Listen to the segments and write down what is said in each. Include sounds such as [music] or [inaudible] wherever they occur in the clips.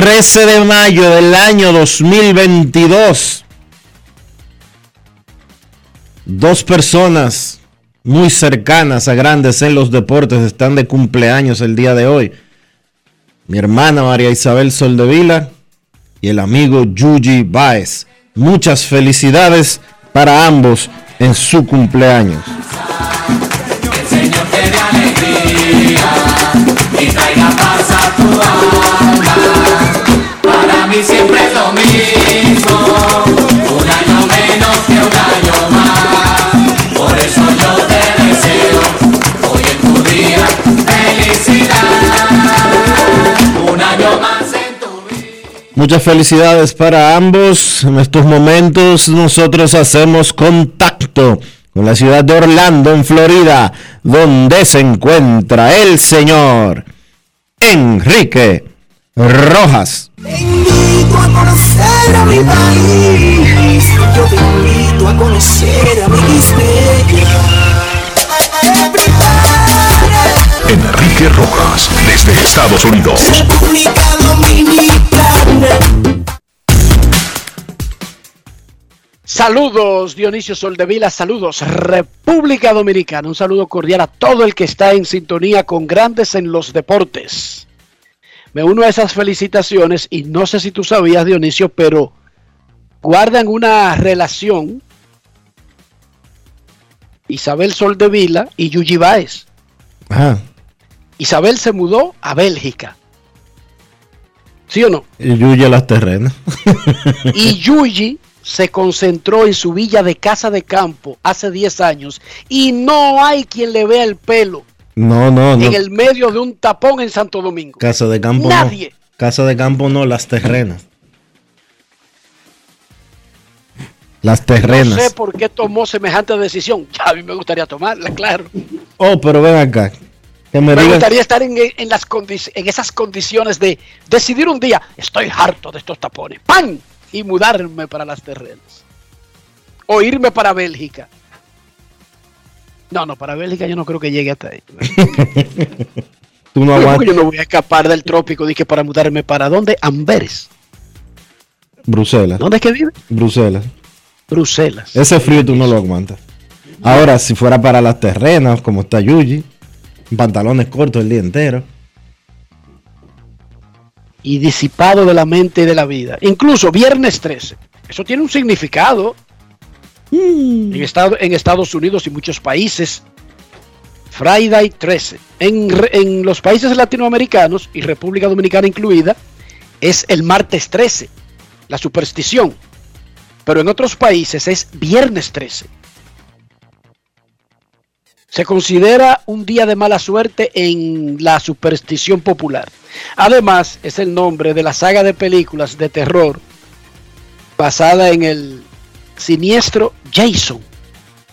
13 de mayo del año 2022. Dos personas muy cercanas a grandes en los deportes están de cumpleaños el día de hoy. Mi hermana María Isabel Soldevila y el amigo Yuji Baez. Muchas felicidades para ambos en su cumpleaños. Te alegría y traiga paz a tu alma. Mí siempre es lo mismo, un año menos que un año más. Por eso yo te deseo hoy en tu día felicidad. Un año más en tu vida. Muchas felicidades para ambos. En estos momentos nosotros hacemos contacto con la ciudad de Orlando, en Florida, donde se encuentra el señor Enrique Rojas. Te invito a conocer a mi país. Yo te invito a conocer a mi Enrique Rojas, desde Estados Unidos. República Dominicana. Saludos Dionisio Soldevila, saludos República Dominicana, un saludo cordial a todo el que está en sintonía con Grandes en los Deportes. Me uno a esas felicitaciones y no sé si tú sabías Dionisio, pero guardan una relación Isabel Soldevila y Yuji Baez. Ajá. Isabel se mudó a Bélgica. ¿Sí o no? Y Yuya las terrenas. Y Yuji se concentró en su villa de casa de campo hace 10 años y no hay quien le vea el pelo No, no, no. en el medio de un tapón en Santo Domingo. Casa de campo Nadie. no. Casa de campo no, las terrenas. Las No terrenas. sé por qué tomó semejante decisión. Ya a mí me gustaría tomarla, claro. Oh, pero ven acá. Que me gustaría estar en, en las condi- en esas condiciones de decidir un día, estoy harto de estos tapones, ¡pam! Y mudarme para las terrenas. O irme para Bélgica. No, no, para Bélgica yo no creo que llegue hasta ahí. [laughs] Tú no aguantas. yo no voy a escapar del trópico, dije para mudarme para dónde? Amberes. Bruselas. ¿Dónde es que vive? Bruselas. Bruselas. Ese frío tú no lo aguantas. Ahora, si fuera para las terrenas, como está Yuji, pantalones cortos el día entero. Y disipado de la mente y de la vida. Incluso viernes 13. Eso tiene un significado. En, estado- en Estados Unidos y muchos países. Friday 13. En, re- en los países latinoamericanos y República Dominicana incluida, es el martes 13. La superstición. Pero en otros países es viernes 13. Se considera un día de mala suerte en la superstición popular. Además, es el nombre de la saga de películas de terror basada en el siniestro Jason.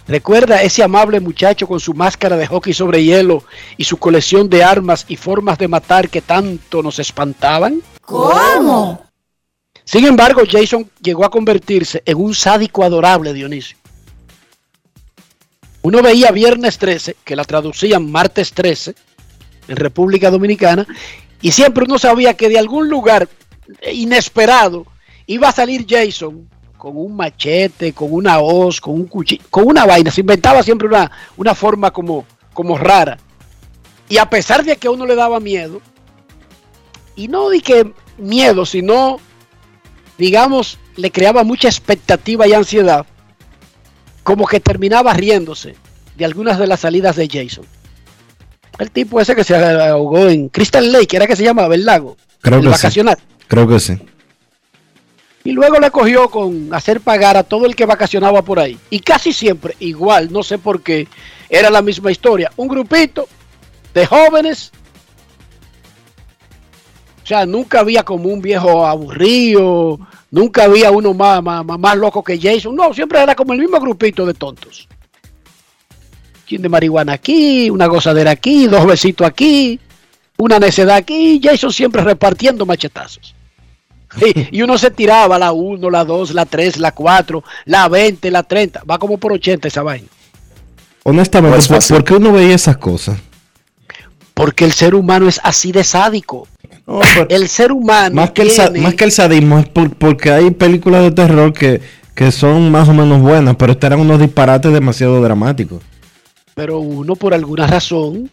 Recuerda ese amable muchacho con su máscara de hockey sobre hielo y su colección de armas y formas de matar que tanto nos espantaban. ¿Cómo? Sin embargo, Jason llegó a convertirse en un sádico adorable, Dionisio. Uno veía Viernes 13, que la traducían Martes 13, en República Dominicana, y siempre uno sabía que de algún lugar inesperado iba a salir Jason con un machete, con una hoz, con un cuchillo, con una vaina. Se inventaba siempre una, una forma como, como rara. Y a pesar de que a uno le daba miedo, y no di que miedo, sino, digamos, le creaba mucha expectativa y ansiedad, como que terminaba riéndose de algunas de las salidas de Jason. El tipo ese que se ahogó en Crystal Lake, era que se llamaba el lago, Creo el que vacacional. sí. Creo que sí. Y luego le cogió con hacer pagar a todo el que vacacionaba por ahí. Y casi siempre, igual, no sé por qué, era la misma historia. Un grupito de jóvenes. O sea, nunca había como un viejo aburrido, nunca había uno más, más, más- loco que Jason. No, siempre era como el mismo grupito de tontos. Chin de marihuana aquí, una gozadera aquí, dos besitos aquí, una necedad aquí. Jason siempre repartiendo machetazos. Sí, y uno se tiraba la 1, la 2, la 3, la 4, la 20, la 30. Va como por 80 esa vaina. Honestamente, Pues ¿por, qué uno veía esas cosas? Porque el ser humano es así de sádico. No, El ser humano. más, que el, tiene- más que el sadismo es por- porque hay películas de terror que, que son más o menos buenas, pero estos eran unos disparates demasiado dramáticos. Pero uno, por alguna razón,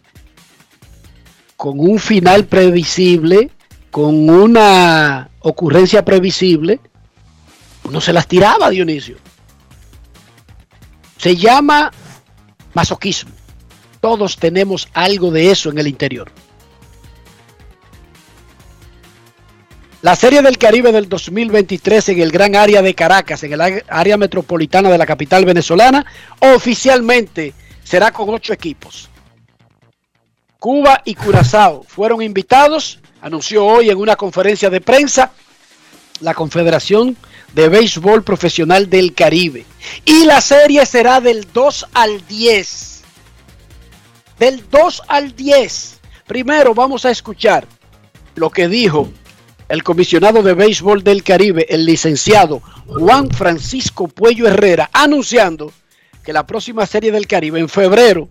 con un final previsible, con una ocurrencia previsible, uno se las tiraba, Dionisio. Se llama masoquismo. Todos tenemos algo de eso en el interior. La Serie del Caribe del 2023 en el gran área de Caracas, en el área metropolitana de la capital venezolana, oficialmente será con ocho equipos. Cuba y Curazao fueron invitados, anunció hoy en una conferencia de prensa la Confederación de Béisbol Profesional del Caribe. Y la serie será del 2 al 10. Del 2 al 10. Primero vamos a escuchar lo que dijo el comisionado de béisbol del Caribe, el licenciado Juan Francisco Puello Herrera, anunciando que la próxima serie del Caribe en febrero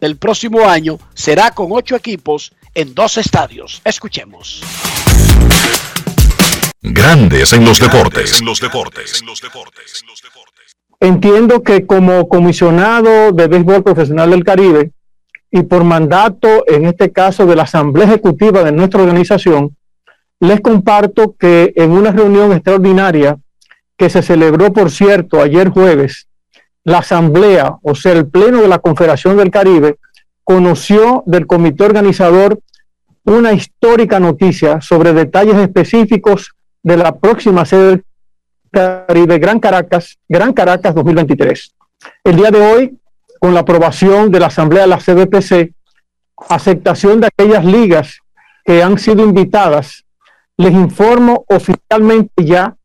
del próximo año será con ocho equipos en dos estadios. Escuchemos. Grandes en los deportes. En los deportes. Entiendo que como comisionado de béisbol profesional del Caribe y por mandato, en este caso, de la Asamblea Ejecutiva de nuestra organización, les comparto que en una reunión extraordinaria que se celebró, por cierto, ayer jueves, la Asamblea, o sea, el Pleno de la Confederación del Caribe, conoció del comité organizador una histórica noticia sobre detalles específicos de la próxima sede del Caribe Gran Caracas, Gran Caracas 2023. El día de hoy, con la aprobación de la Asamblea de la CBPC, aceptación de aquellas ligas que han sido invitadas, les informo oficialmente ya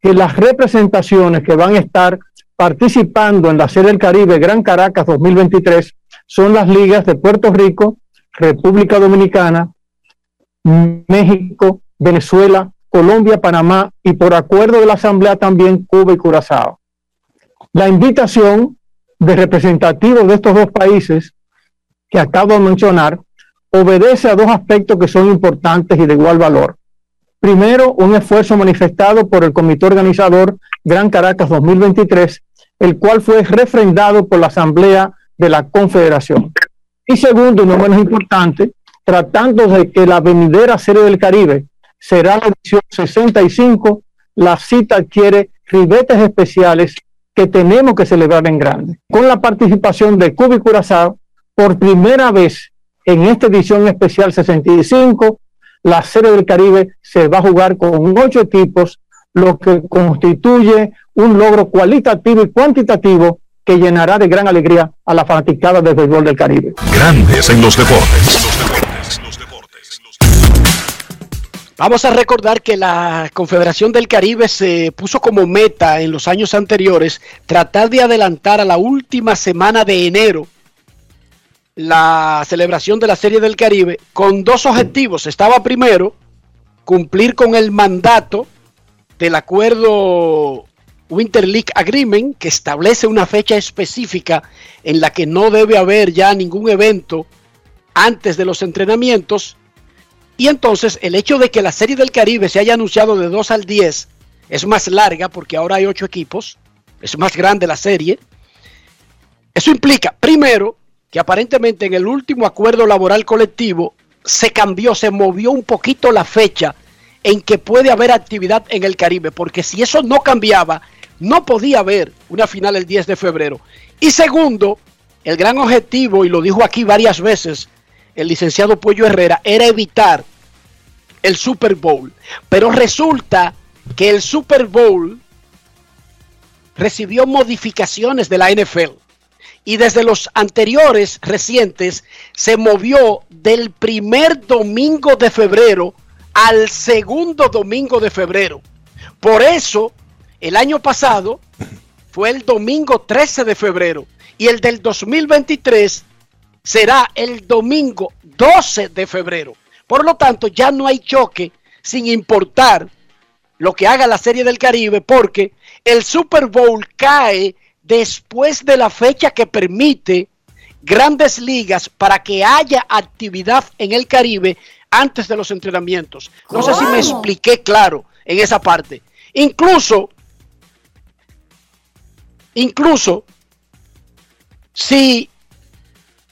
que las representaciones que van a estar participando en la Serie del Caribe Gran Caracas 2023 son las ligas de Puerto Rico, República Dominicana, México, Venezuela, Colombia, Panamá y por acuerdo de la Asamblea también Cuba y Curazao. La invitación de representativos de estos dos países que acabo de mencionar obedece a dos aspectos que son importantes y de igual valor. Primero, un esfuerzo manifestado por el comité organizador Gran Caracas 2023, el cual fue refrendado por la Asamblea de la Confederación. Y segundo, no menos importante, tratando de que la venidera Serie del Caribe será la edición 65, la cita adquiere ribetes especiales que tenemos que celebrar en grande. Con la participación de Cuba y Curazao, por primera vez en esta edición especial 65, la Serie del Caribe se va a jugar con ocho equipos, lo que constituye un logro cualitativo y cuantitativo que llenará de gran alegría a la fanaticada del béisbol del Caribe. Grandes en los deportes. Vamos a recordar que la Confederación del Caribe se puso como meta en los años anteriores tratar de adelantar a la última semana de enero la celebración de la Serie del Caribe con dos objetivos. Estaba primero cumplir con el mandato del acuerdo Winter League Agreement que establece una fecha específica en la que no debe haber ya ningún evento antes de los entrenamientos y entonces el hecho de que la Serie del Caribe se haya anunciado de 2 al 10 es más larga porque ahora hay 8 equipos, es más grande la serie. Eso implica, primero, que aparentemente en el último acuerdo laboral colectivo se cambió, se movió un poquito la fecha en que puede haber actividad en el Caribe, porque si eso no cambiaba, no podía haber una final el 10 de febrero. Y segundo, el gran objetivo, y lo dijo aquí varias veces el licenciado Pollo Herrera, era evitar el Super Bowl. Pero resulta que el Super Bowl recibió modificaciones de la NFL. Y desde los anteriores recientes se movió del primer domingo de febrero al segundo domingo de febrero. Por eso, el año pasado fue el domingo 13 de febrero y el del 2023 será el domingo 12 de febrero. Por lo tanto, ya no hay choque sin importar lo que haga la Serie del Caribe porque el Super Bowl cae después de la fecha que permite grandes ligas para que haya actividad en el Caribe antes de los entrenamientos. No sé si me expliqué claro en esa parte. Incluso, incluso, si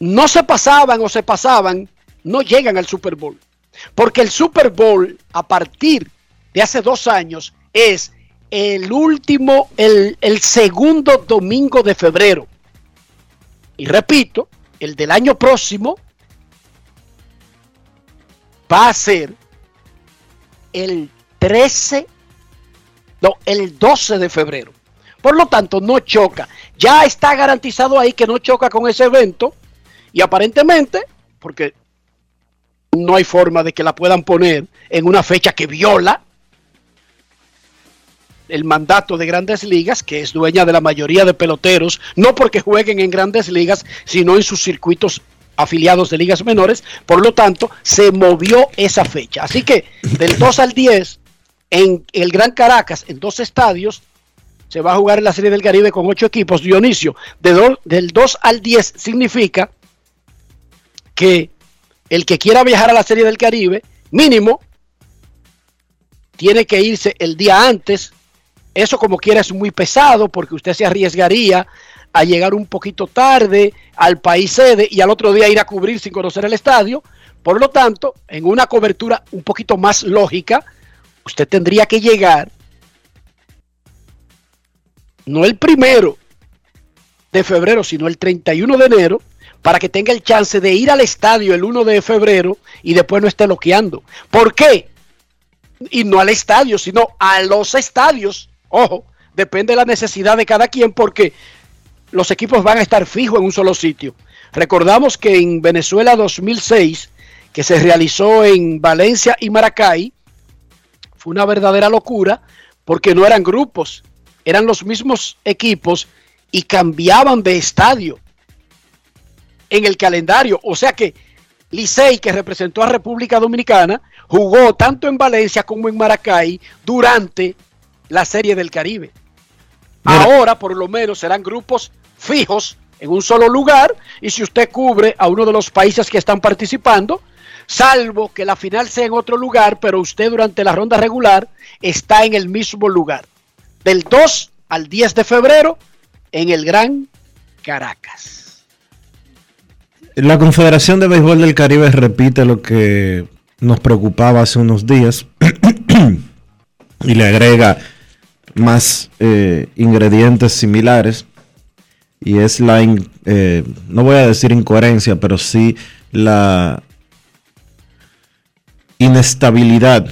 no se pasaban o se pasaban, no llegan al Super Bowl. Porque el Super Bowl, a partir de hace dos años, es el último, el, segundo domingo de febrero. Y repito, el del año próximo va a ser el 13, no, el 12 de febrero. Por lo tanto, no choca. Ya está garantizado ahí que no choca con ese evento. Y aparentemente, porque no hay forma de que la puedan poner en una fecha que viola el mandato de grandes ligas, que es dueña de la mayoría de peloteros, no porque jueguen en grandes ligas, sino en sus circuitos afiliados de ligas menores. Por lo tanto, se movió esa fecha. Así que del 2 al 10, en el Gran Caracas, en dos estadios, se va a jugar en la Serie del Caribe con ocho equipos. Dionisio, de del 2 al 10 significa que el que quiera viajar a la Serie del Caribe, mínimo, tiene que irse el día antes. Eso como quiera es muy pesado porque usted se arriesgaría a llegar un poquito tarde al país sede y al otro día ir a cubrir sin conocer el estadio. Por lo tanto, en una cobertura un poquito más lógica, usted tendría que llegar no el primero de febrero, sino el 31 de enero, para que tenga el chance de ir al estadio el 1 de febrero y después no esté bloqueando. ¿Por qué? Y no al estadio, sino a los estadios. Ojo, depende de la necesidad de cada quien porque los equipos van a estar fijos en un solo sitio. Recordamos que en Venezuela 2006, que se realizó en Valencia y Maracay, fue una verdadera locura porque no eran grupos, eran los mismos equipos y cambiaban de estadio en el calendario. O sea que Licey, que representó a República Dominicana, jugó tanto en Valencia como en Maracay durante la Serie del Caribe. Mira. Ahora, por lo menos, serán grupos fijos en un solo lugar y si usted cubre a uno de los países que están participando, salvo que la final sea en otro lugar, pero usted durante la ronda regular está en el mismo lugar. Del 2 al 10 de febrero en el Gran Caracas. La Confederación de Béisbol del Caribe repite lo que nos preocupaba hace unos días [clears throat] y le agrega más eh, ingredientes similares y es la, eh, no voy a decir incoherencia, pero sí la inestabilidad,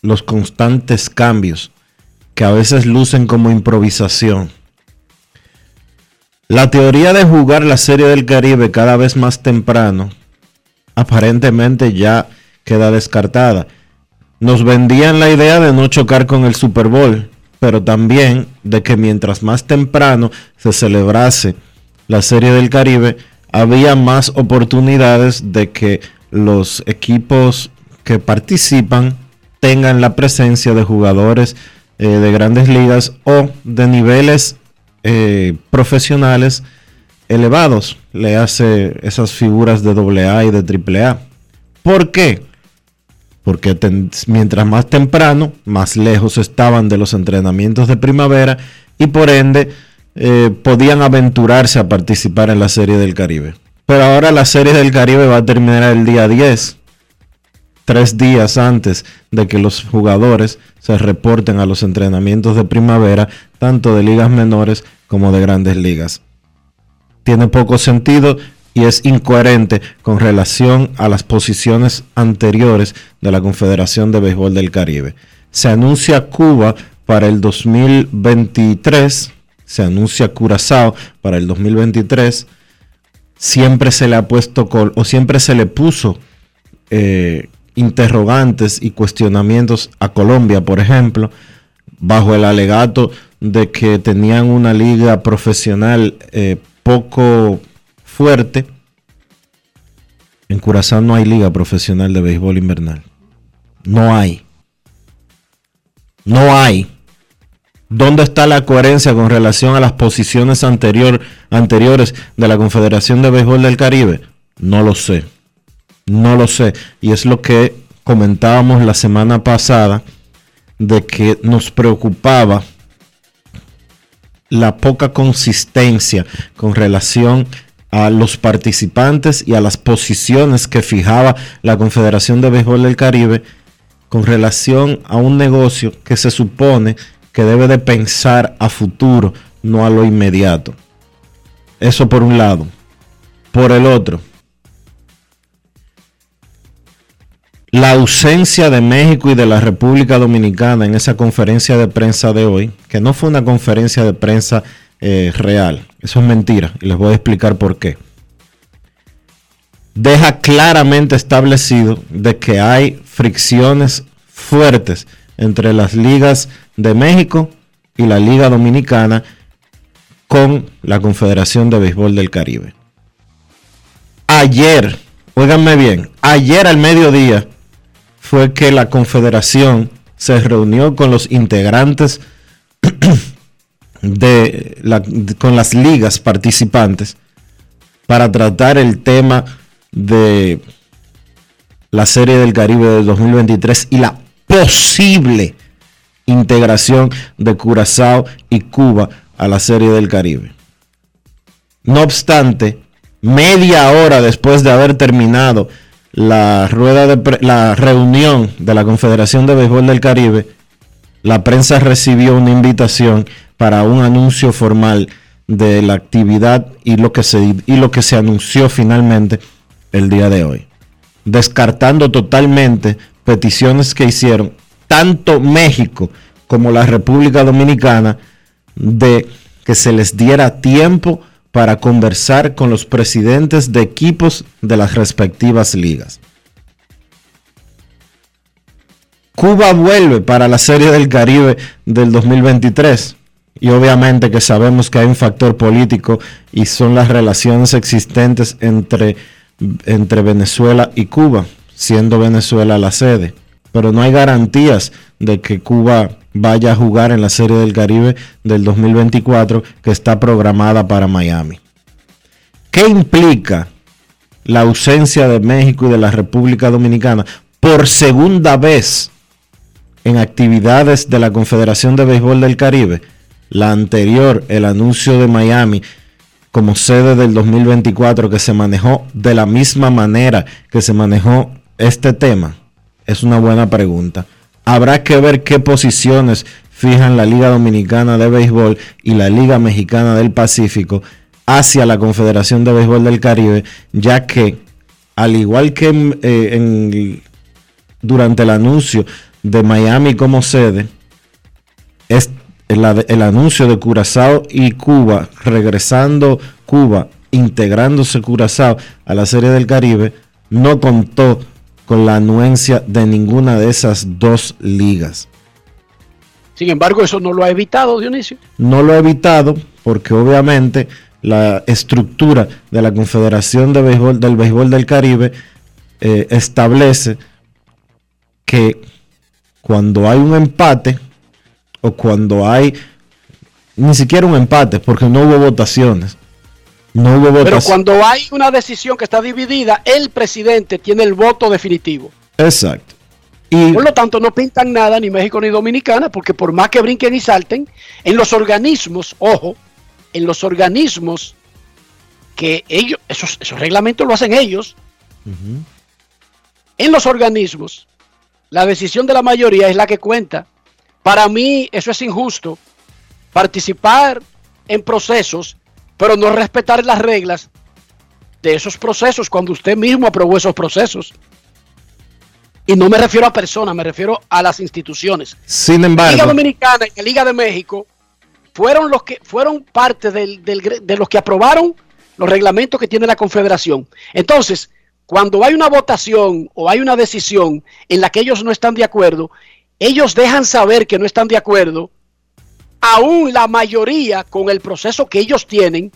los constantes cambios que a veces lucen como improvisación. La teoría de jugar la Serie del Caribe cada vez más temprano aparentemente ya queda descartada. Nos vendían la idea de no chocar con el Super Bowl, pero también de que mientras más temprano se celebrase la Serie del Caribe, había más oportunidades de que los equipos que participan tengan la presencia de jugadores eh, de grandes ligas o de niveles eh, profesionales elevados. Le hace esas figuras de AA y de AAA. ¿Por qué? Porque mientras más temprano, más lejos estaban de los entrenamientos de primavera y por ende eh, podían aventurarse a participar en la Serie del Caribe. Pero ahora la Serie del Caribe va a terminar el día 10, tres días antes de que los jugadores se reporten a los entrenamientos de primavera, tanto de ligas menores como de grandes ligas. Tiene poco sentido y es incoherente con relación a las posiciones anteriores de la Confederación de Béisbol del Caribe. Se anuncia Cuba para el 2023, se anuncia Curazao para el 2023. Siempre se le ha puesto o siempre se le puso eh, interrogantes y cuestionamientos a Colombia, por ejemplo, bajo el alegato de que tenían una liga profesional eh, poco fuerte. En Curazao no hay liga profesional de béisbol invernal. No hay. No hay. ¿Dónde está la coherencia con relación a las posiciones anterior, anteriores de la Confederación de Béisbol del Caribe? No lo sé. No lo sé. Y es lo que comentábamos la semana pasada de que nos preocupaba la poca consistencia con relación a los participantes y a las posiciones que fijaba la Confederación de Béisbol del Caribe con relación a un negocio que se supone que debe de pensar a futuro, no a lo inmediato. Eso por un lado. Por el otro, la ausencia de México y de la República Dominicana en esa conferencia de prensa de hoy, que no fue una conferencia de prensa eh, real, eso es mentira, y les voy a explicar por qué. Deja claramente establecido de que hay fricciones fuertes entre las ligas de México y la Liga Dominicana con la Confederación de Béisbol del Caribe. Ayer, óiganme bien, ayer al mediodía, fue que la Confederación se reunió con los integrantes de con las ligas participantes para tratar el tema de la Serie del Caribe del 2023 y la posible integración de Curazao y Cuba a la Serie del Caribe. No obstante, media hora después de haber terminado la rueda de la reunión de la Confederación de Béisbol del Caribe, la prensa recibió una invitación para un anuncio formal de la actividad y lo que se, y lo que se anunció finalmente el día de hoy, descartando totalmente peticiones que hicieron tanto México como la República Dominicana de que se les diera tiempo para conversar con los presidentes de equipos de las respectivas ligas. Cuba vuelve para la Serie del Caribe del 2023 y obviamente que sabemos que hay un factor político y son las relaciones existentes entre, entre Venezuela y Cuba, siendo Venezuela la sede. Pero no hay garantías de que Cuba vaya a jugar en la Serie del Caribe del 2024 que está programada para Miami. ¿Qué implica la ausencia de México y de la República Dominicana por segunda vez en actividades de la Confederación de Béisbol del Caribe? La anterior, el anuncio de Miami como sede del 2024 que se manejó de la misma manera que se manejó este tema, es una buena pregunta. Habrá que ver qué posiciones fijan la Liga Dominicana de Béisbol y la Liga Mexicana del Pacífico hacia la Confederación de Béisbol del Caribe, ya que al igual que eh, durante el anuncio de Miami como sede, el, ade- el anuncio de Curazao y Cuba, regresando Cuba, integrándose Curazao a la Serie del Caribe, no contó con la anuencia de ninguna de esas dos ligas. Sin embargo, eso no lo ha evitado, Dionisio. No lo ha evitado porque obviamente la estructura de la Confederación de Béisbol, del Béisbol del Caribe eh, establece que cuando hay un empate o cuando hay ni siquiera un empate porque no hubo votaciones. No hubo Pero cuando hay una decisión que está dividida, el presidente tiene el voto definitivo. Exacto. Y Por lo tanto, no pintan nada ni México ni Dominicana, porque por más que brinquen y salten, en los organismos, ojo, en los organismos que ellos, esos, esos reglamentos lo hacen ellos, en los organismos, la decisión de la mayoría es la que cuenta. Para mí eso es injusto. Participar en procesos, pero no respetar las reglas de esos procesos cuando usted mismo aprobó esos procesos. Y no me refiero a personas, me refiero a las instituciones. sin La Liga embargo, Dominicana y la Liga de México fueron los que fueron parte del- de los que aprobaron los reglamentos que tiene la Confederación. Entonces, cuando hay una votación o hay una decisión en la que ellos no están de acuerdo, ellos dejan saber que no están de acuerdo. Aún la mayoría con el proceso que ellos tienen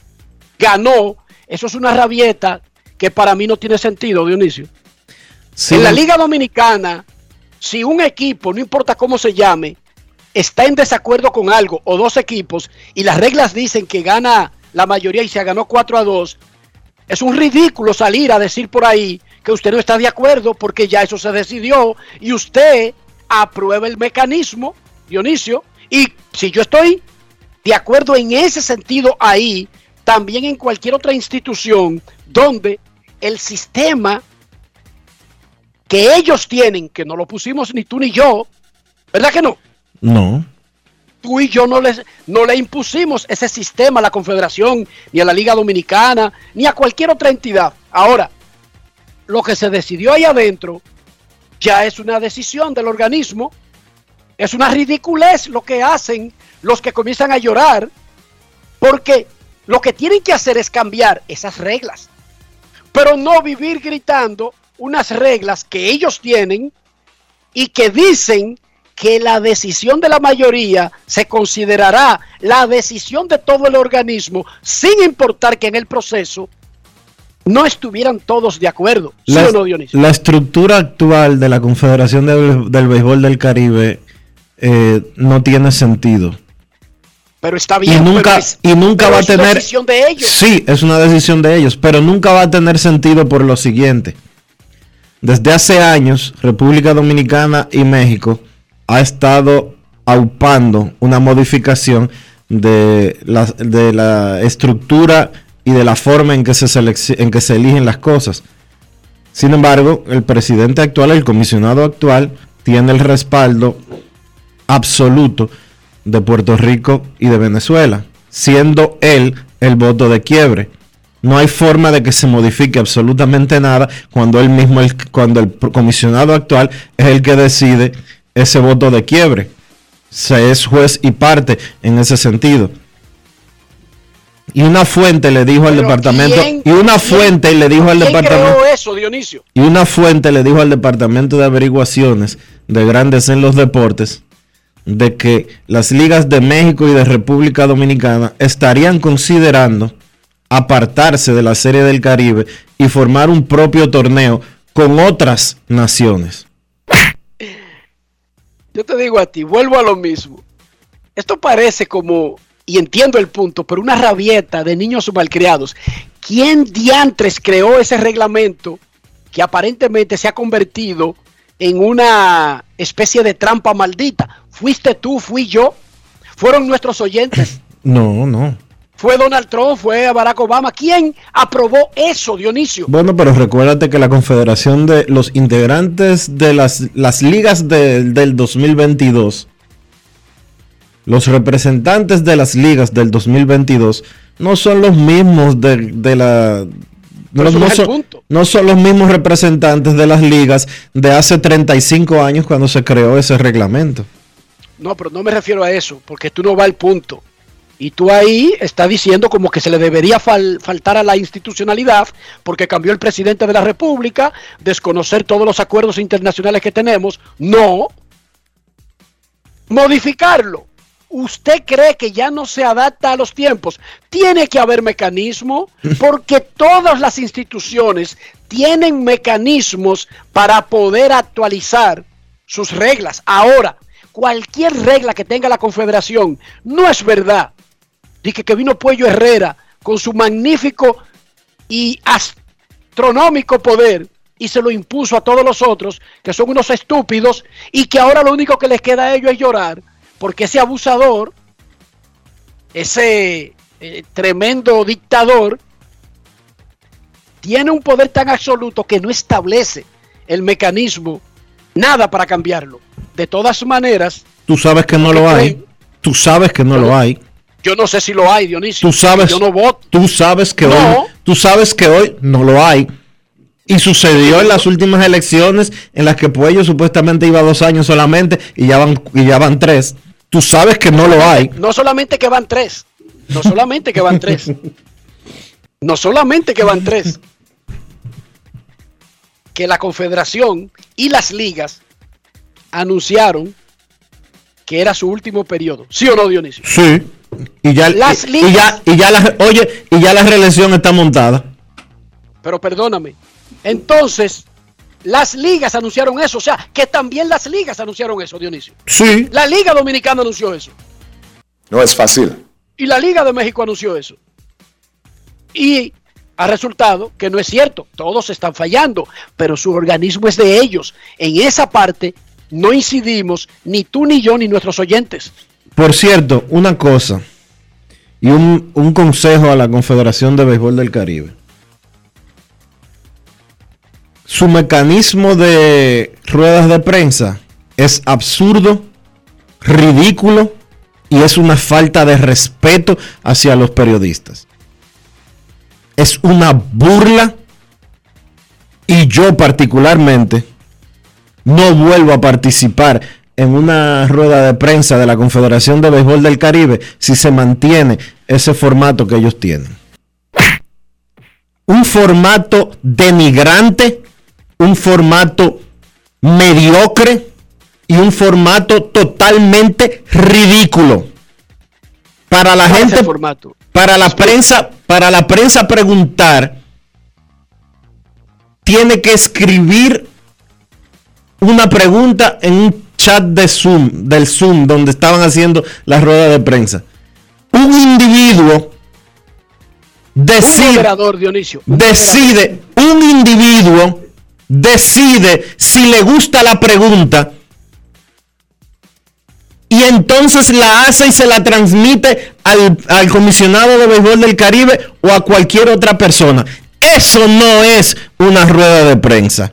ganó. Eso es una rabieta que para mí no tiene sentido, Dionisio. En la Liga Dominicana, si un equipo, no importa cómo se llame, está en desacuerdo con algo, o dos equipos, y las reglas dicen que gana la mayoría y se ganó 4 a 2, es un ridículo salir a decir por ahí que usted no está de acuerdo porque ya eso se decidió y usted aprueba el mecanismo, Dionisio, y si yo estoy de acuerdo en ese sentido ahí, también en cualquier otra institución donde el sistema que ellos tienen, que no lo pusimos ni tú ni yo, ¿verdad que no? no. Tú y yo no, les, no le impusimos ese sistema a la Confederación, ni a la Liga Dominicana, ni a cualquier otra entidad. Ahora, lo que se decidió ahí adentro ya es una decisión del organismo, es una ridiculez lo que hacen los que comienzan a llorar, porque lo que tienen que hacer es cambiar esas reglas, pero no vivir gritando unas reglas que ellos tienen y que dicen que la decisión de la mayoría se considerará la decisión de todo el organismo, sin importar que en el proceso no estuvieran todos de acuerdo. ¿Sí La, o no, Dionisio? la estructura actual de la Confederación del, del Béisbol del Caribe eh, no tiene sentido. Pero está Y bien. nunca, pero es- y nunca va a es una tener. decisión de ellos. Sí, es una decisión de ellos, pero nunca va a tener sentido por lo siguiente. Desde hace años, República Dominicana y México ha estado aupando una modificación de la, de la estructura y de la forma en que, se en que se eligen las cosas. Sin embargo, el presidente actual, el comisionado actual, tiene el respaldo absoluto de Puerto Rico y de Venezuela, siendo él el voto de quiebre. No hay forma de que se modifique absolutamente nada cuando él mismo, el- cuando el comisionado actual es el que decide ese voto de quiebre. Se es juez y parte en ese sentido. Y una fuente le dijo al Pero departamento, ¿quién- y una quién- fuente le dijo al ¿Quién departamento, creó eso, Dionisio? y una fuente le dijo al Departamento de Averiguaciones de Grandes en los Deportes de que las ligas de México y de República Dominicana estarían considerando apartarse de la Serie del Caribe y formar un propio torneo con otras naciones. Yo te digo a ti, vuelvo a lo mismo. Esto parece como, y entiendo el punto, pero una rabieta de niños malcriados. ¿Quién diantres creó ese reglamento que aparentemente se ha convertido en una especie de trampa maldita? ¿Fuiste tú, fui yo? ¿Fueron nuestros oyentes? [coughs] No, no. ¿Fue Donald Trump? ¿Fue Barack Obama? ¿Quién aprobó eso, Dionisio? Bueno, pero recuérdate que la confederación de los integrantes de las, las ligas de- del 2022, los representantes de las ligas del 2022, no son los mismos de, de la... No, son, no son los mismos representantes de las ligas de hace 35 años cuando se creó ese reglamento. No, pero no me refiero a eso, porque tú no vas al punto. Y tú ahí estás diciendo como que se le debería fal- faltar a la institucionalidad porque cambió el presidente de la República, desconocer todos los acuerdos internacionales que tenemos. No. Modificarlo. ¿Usted cree que ya no se adapta a los tiempos? Tiene que haber mecanismo [laughs] porque todas las instituciones tienen mecanismos para poder actualizar sus reglas. Ahora, cualquier regla que tenga la Confederación no es verdad. Dice que vino Puello Herrera con su magnífico y astronómico poder y se lo impuso a todos los otros que son unos estúpidos y que ahora lo único que les queda a ellos es llorar porque ese abusador, ese eh, tremendo dictador, tiene un poder tan absoluto que no establece el mecanismo, nada para cambiarlo. De todas maneras, Tú sabes que no ¿Qué lo hay. creen? Tú sabes que no lo hay. yo no sé si lo hay, Dionisio. Tú sabes, Yo no voto. tú sabes que No. hoy, tú sabes que hoy no lo hay. Y sucedió en las últimas elecciones en las que Puello supuestamente iba dos años solamente y ya van, y ya van tres. Tú sabes que no lo hay. No solamente que van tres. No solamente que van tres. No solamente que van tres. Que la Confederación y las ligas anunciaron que era su último periodo. ¿Sí o no, Dionisio? Sí. Y ya, Las y, ligas. y ya, y ya la, oye, y ya la reelección está montada. Pero perdóname. Entonces, las ligas anunciaron eso. O sea, que también las ligas anunciaron eso, Dionisio. Sí. La Liga Dominicana anunció eso. No es fácil. Y la Liga de México anunció eso. Y ha resultado que no es cierto. Todos están fallando, pero su organismo es de ellos. En esa parte no incidimos ni tú, ni yo, ni nuestros oyentes. Por cierto, una cosa y un, un consejo a la Confederación de Béisbol del Caribe. Su mecanismo de ruedas de prensa es absurdo, ridículo y es una falta de respeto hacia los periodistas. Es una burla y yo particularmente no vuelvo a participar en una rueda de prensa de la Confederación de Béisbol del Caribe si se mantiene ese formato que ellos tienen. Un formato denigrante, un formato mediocre y un formato totalmente ridículo. Para la ¿Cuál es el gente, formato? para la prensa, para la prensa preguntar, tiene que escribir una pregunta en un chat de Zoom, del Zoom, donde estaban haciendo la rueda de prensa. Un individuo decide, un decide, un individuo decide si le gusta la pregunta y entonces la hace y se la transmite al, al comisionado de béisbol del Caribe o a cualquier otra persona. Eso no es una rueda de prensa.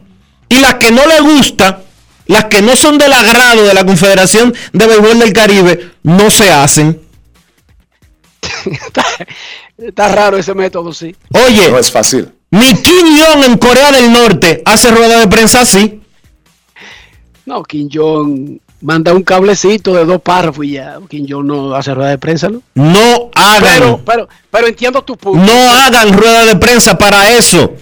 Y las que no le gusta, las que no son del agrado de la Confederación de Béisbol del Caribe, no se hacen. [laughs] moderador. Está raro ese método, sí. Oye, No es fácil. Ni Kim Jong en Corea del Norte hace rueda de prensa así. No, Kim Jong manda un cablecito de dos párrafos y ya. Kim Jong no hace rueda de prensa, ¿no? No hagan, Pero, pero, pero entiendo tu punto. no hagan rueda de prensa para eso.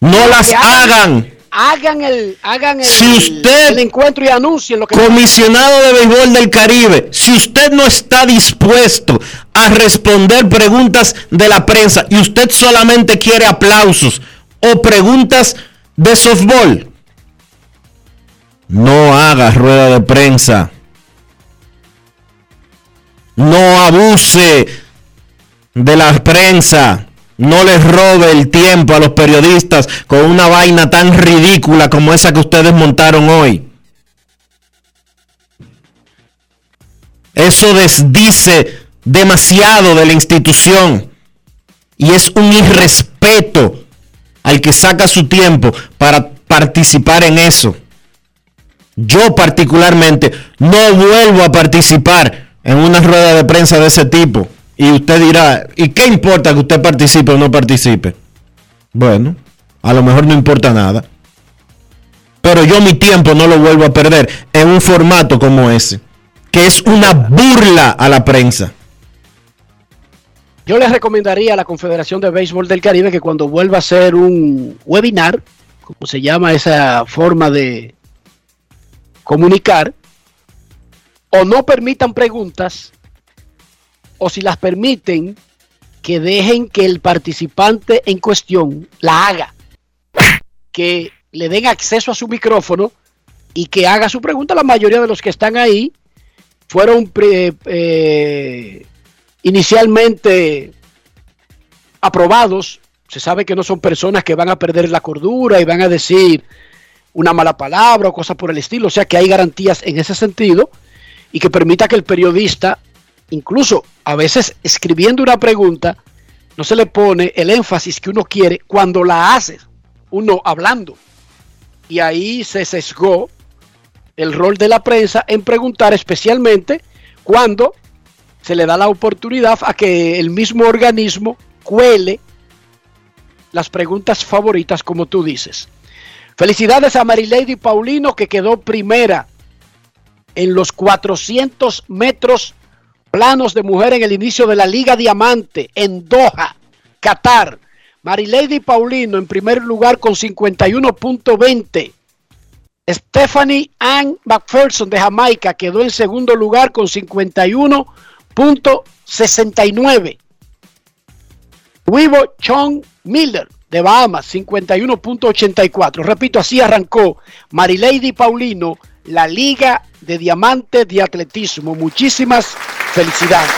No las hagan. Hagan el, hagan el, Si usted- el encuentro y anuncien lo que Comisionado de Béisbol del Caribe, si usted no está dispuesto a responder preguntas de la prensa y usted solamente quiere aplausos o preguntas de softball, no haga rueda de prensa. No abuse de la prensa. No les robe el tiempo a los periodistas con una vaina tan ridícula como esa que ustedes montaron hoy. Eso desdice demasiado de la institución y es un irrespeto al que saca su tiempo para participar en eso. Yo particularmente no vuelvo a participar en una rueda de prensa de ese tipo. Y usted dirá, ¿y qué importa que usted participe o no participe? Bueno, a lo mejor no importa nada. Pero yo mi tiempo no lo vuelvo a perder en un formato como ese. que es una burla a la prensa. Yo les recomendaría a la Confederación de Béisbol del Caribe que cuando vuelva a hacer un webinar, como se llama esa forma de comunicar, o no permitan preguntas, o si las permiten, que dejen que el participante en cuestión la haga, que le den acceso a su micrófono y que haga su pregunta. La mayoría de los que están ahí fueron pre- eh, inicialmente aprobados. Se sabe que no son personas que van a perder la cordura y van a decir una mala palabra o cosas por el estilo. O sea que hay garantías en ese sentido y que permita que el periodista, incluso a veces escribiendo una pregunta, no se le pone el énfasis que uno quiere cuando la hace, uno hablando. Y ahí se sesgó el rol de la prensa en preguntar especialmente cuando se le da la oportunidad a que el mismo organismo cuele las preguntas favoritas como tú dices. Felicidades a Marilady Paulino que quedó primera en los 400 metros planos de mujer en el inicio de la Liga Diamante en Doha, Qatar. Marilady Paulino en primer lugar con 51.20. Stephanie Ann McPherson de Jamaica quedó en segundo lugar con 51.69. Wibo Chong Miller de Bahamas, 51.84. Repito, así arrancó Marilady Paulino, la Liga de Diamante de Atletismo. Muchísimas felicidades.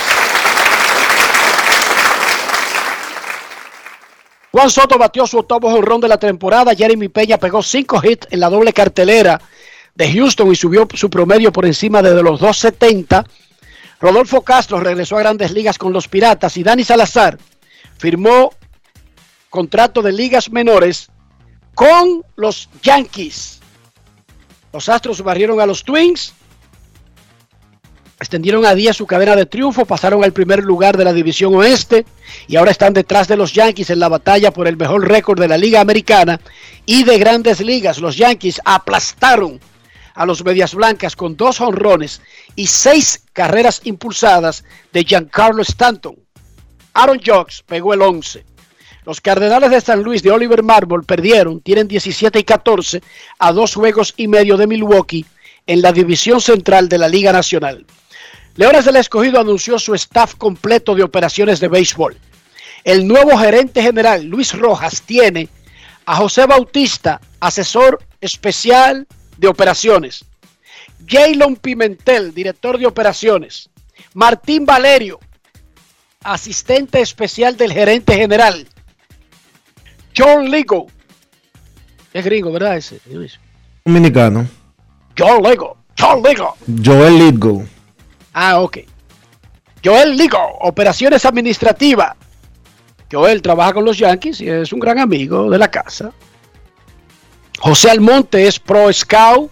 Juan Soto batió su octavo jonrón de la temporada. Jeremy Peña pegó cinco hits en la doble cartelera de Houston y subió su promedio por encima de los 270. Rodolfo Castro regresó a grandes ligas con los Piratas y Dani Salazar firmó contrato de ligas menores con los Yankees. Los Astros barrieron a los Twins, extendieron a 10 su cadena de triunfo, pasaron al primer lugar de la división oeste y ahora están detrás de los Yankees en la batalla por el mejor récord de la Liga Americana y de grandes ligas. Los Yankees aplastaron a los Medias Blancas con dos honrones y seis carreras impulsadas de Giancarlo Stanton. Aaron Jocks pegó el 11. Los Cardenales de San Luis de Oliver Marble perdieron, tienen 17 y 14 a dos juegos y medio de Milwaukee en la división central de la Liga Nacional. Leones del Escogido anunció su staff completo de operaciones de béisbol. El nuevo gerente general, Luis Rojas, tiene a José Bautista, asesor especial de operaciones. Jaylon Pimentel, director de operaciones. Martín Valerio, asistente especial del gerente general. John Ligo. Es gringo, ¿verdad? Ese. Dominicano. John Ligo. John Ligo. Joel Lidgo. Ah, ok. Joel Ligo, operaciones administrativas. Joel trabaja con los Yankees y es un gran amigo de la casa. José Almonte es pro scout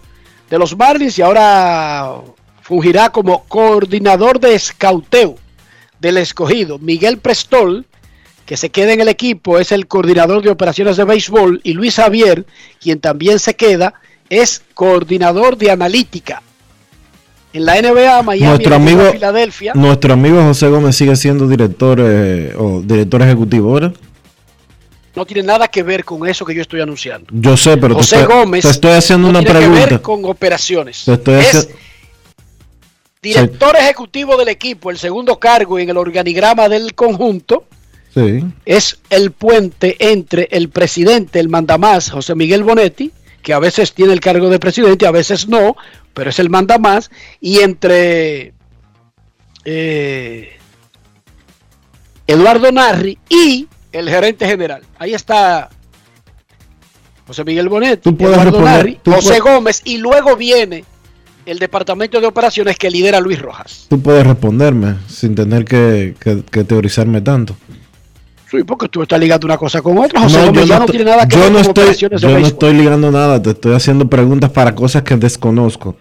de los Marlins y ahora fungirá como coordinador de escauteo del escogido. Miguel Prestol, que se queda en el equipo, es el coordinador de operaciones de béisbol. Y Luis Javier, quien también se queda, es coordinador de analítica. En la NBA, Miami, Nuestro amigo, Filadelfia. nuestro amigo José Gómez sigue siendo director eh, o director ejecutivo, ¿verdad? no tiene nada que ver con eso que yo estoy anunciando. Yo sé, pero te José estoy, Gómez te estoy haciendo no una tiene que ver pregunta. con operaciones. Te estoy es haciendo- director ejecutivo del equipo, el segundo cargo en el organigrama del conjunto. Sí. Es el puente entre el presidente, el mandamás, José Miguel Bonetti, que a veces tiene el cargo de presidente, a veces no, pero es el mandamás, y entre eh, Eduardo Narri y el gerente general. Ahí está José Miguel Bonetti, Tú puedes Eduardo responder, Narri, tú José puedes- Gómez, y luego viene el departamento de operaciones que lidera Luis Rojas. Tú puedes responderme sin tener que, que- que teorizarme tanto. Sí, porque tú estás ligando una cosa con otra. José No, Gómez yo ya no tiene nada que yo ver no con estoy, operaciones de yo no estoy ligando nada, te estoy haciendo preguntas para cosas que desconozco.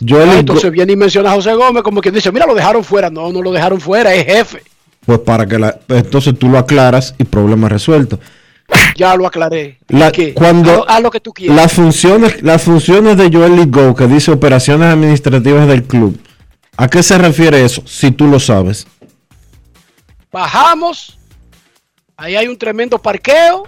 Yo Ah, entonces viene y menciona a José Gómez como quien dice, mira, lo dejaron fuera. No, no lo dejaron fuera, es jefe. pues para que la, entonces tú lo aclaras y problema resuelto. Ya lo aclaré. La- ¿Qué? cuando- haz lo que tú quieras. Las funciones, las funciones de Joel Go que dice operaciones administrativas del club, ¿A qué se refiere eso? Si tú lo sabes. Bajamos, ahí hay un tremendo parqueo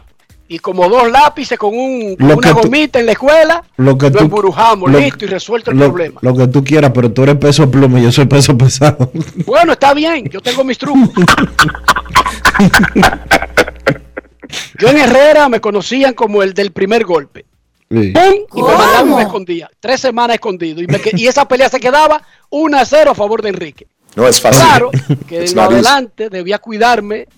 y como dos lápices con, un, con una tú- gomita en la escuela, Lo que lo tú, embrujamos, lo- listo y resuelto el lo- problema. Lo que tú quieras, pero tú eres peso pluma y yo soy peso pesado. [laughs] Bueno, está bien, yo tengo mis trucos. [laughs] Yo en Herrera me conocían como el del primer golpe. Sí. ¡Pum! Y me mandaban y me escondía. Tres semanas escondido. Y, me que- y esa pelea se quedaba 1 a 0 a favor de Enrique. No es fácil. Claro que [laughs] easy. adelante debía cuidarme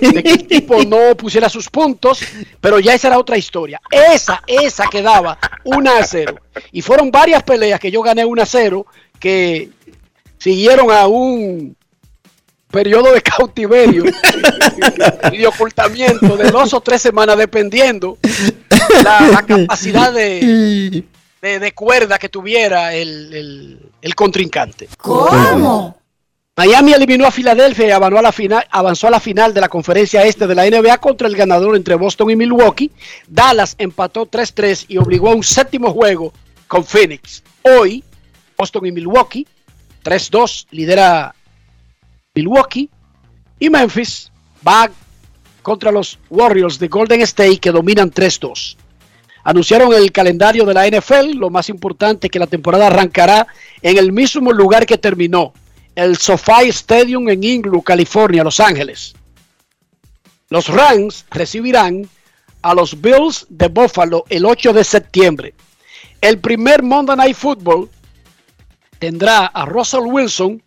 de que el tipo [laughs] no pusiera sus puntos, pero ya esa era otra historia. Esa, esa quedaba 1 a 0. Y fueron varias peleas que yo gané 1 a 0 que siguieron a un periodo de [laughs] cautiverio [laughs] y de ocultamiento de dos o tres semanas, dependiendo la, la capacidad de, de- de cuerda que tuviera el, el- el contrincante. ¿Cómo? Miami eliminó a Filadelfia y avanzó a, la final, avanzó a la final de la conferencia este de la NBA contra el ganador entre Boston y Milwaukee. Dallas empató 3-3 y obligó a un séptimo juego con Phoenix. Hoy, Boston y Milwaukee, 3-2, lidera Milwaukee. Y Memphis va contra los Warriors de Golden State que dominan 3-2. Anunciaron el calendario de la NFL. Lo más importante es que la temporada arrancará en el mismo lugar que terminó, el SoFi Stadium en Inglewood, California, Los Ángeles. Los Rams recibirán a los Bills de Buffalo el 8 de septiembre. El primer Monday Night Football tendrá a Russell Wilson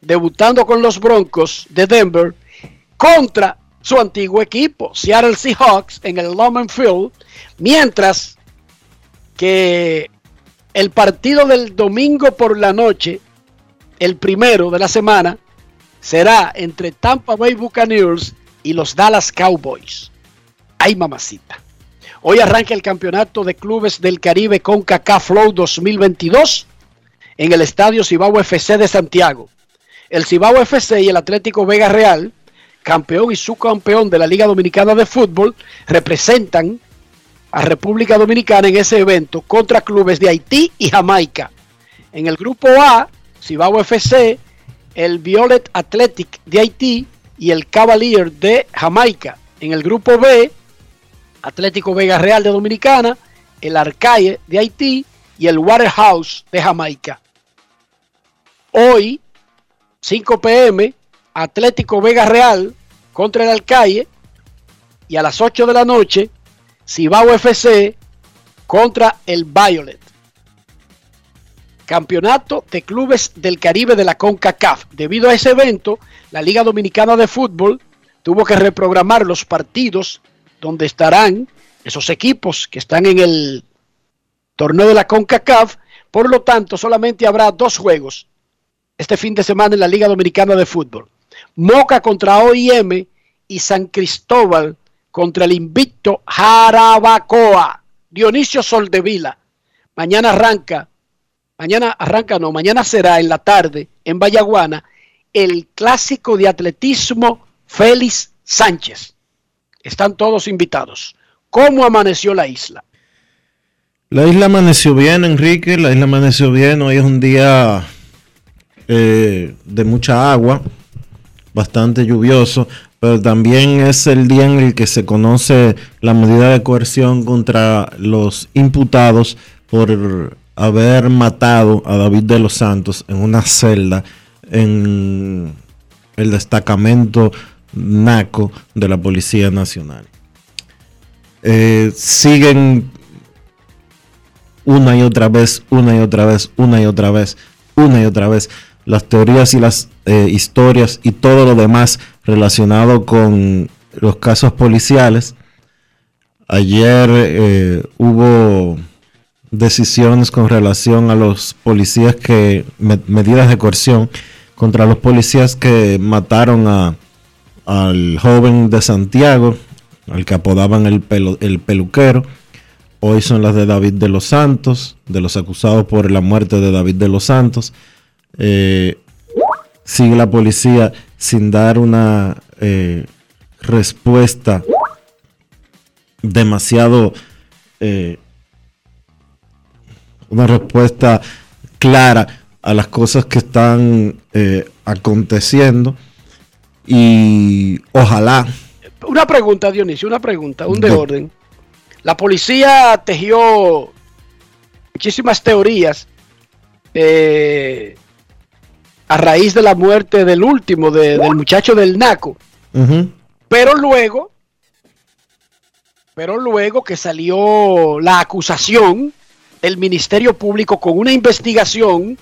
debutando con los Broncos de Denver contra su antiguo equipo, Seattle Seahawks, en el Lumen Field, mientras que el partido del domingo por la noche, el primero de la semana, será entre Tampa Bay Buccaneers y los Dallas Cowboys. Ay, mamacita. Hoy arranca el campeonato de clubes del Caribe con Flow 2022 en el estadio Cibao FC de Santiago. El Cibao FC y el Atlético Vega Real, campeón y subcampeón de la Liga Dominicana de Fútbol, representan a República Dominicana en ese evento contra clubes de Haití y Jamaica. En el grupo A, Cibao FC, el Violet Athletic de Haití y el Cavalier de Jamaica. En el grupo B, Atlético Vega Real de Dominicana, el Arcaye de Haití y el Waterhouse de Jamaica. Hoy, 5 pm, Atlético Vega Real contra el Alcaide y a las 8 de la noche, Cibao FC contra el Violet. Campeonato de Clubes del Caribe de la CONCACAF. Debido a ese evento, la Liga Dominicana de Fútbol tuvo que reprogramar los partidos donde estarán esos equipos que están en el torneo de la CONCACAF. Por lo tanto, solamente habrá dos juegos este fin de semana en la Liga Dominicana de Fútbol. Moca contra OIM y San Cristóbal contra el invicto Jarabacoa. Dionisio Soldevila. Mañana arranca, mañana arranca, no, mañana será en la tarde en Vallaguana el clásico de atletismo Félix Sánchez. Están todos invitados. ¿Cómo amaneció la isla? La isla amaneció bien, Enrique. La isla amaneció bien. Hoy es un día eh, de mucha agua, bastante lluvioso, pero también es el día en el que se conoce la medida de coerción contra los imputados por haber matado a David de los Santos en una celda en el destacamento NACO de la Policía Nacional. Eh, siguen una y otra vez, una y otra vez, una y otra vez, una y otra vez las teorías y las eh, historias y todo lo demás relacionado con los casos policiales. Ayer eh, hubo decisiones con relación a los policías que, me- medidas de coerción contra los policías que mataron a, al joven de Santiago, al que apodaban el, pelo- el peluquero. Hoy son las de David de los Santos, de los acusados por la muerte de David de los Santos. Eh, sigue la policía sin dar una eh, respuesta demasiado eh, una respuesta clara a las cosas que están eh, aconteciendo y ojalá. Una pregunta, Dionisio, una pregunta, un de De- orden. La policía tejió muchísimas teorías eh, a raíz de la muerte del último, de- del muchacho del Naco. Pero luego, pero luego que salió la acusación del Ministerio Público con una investigación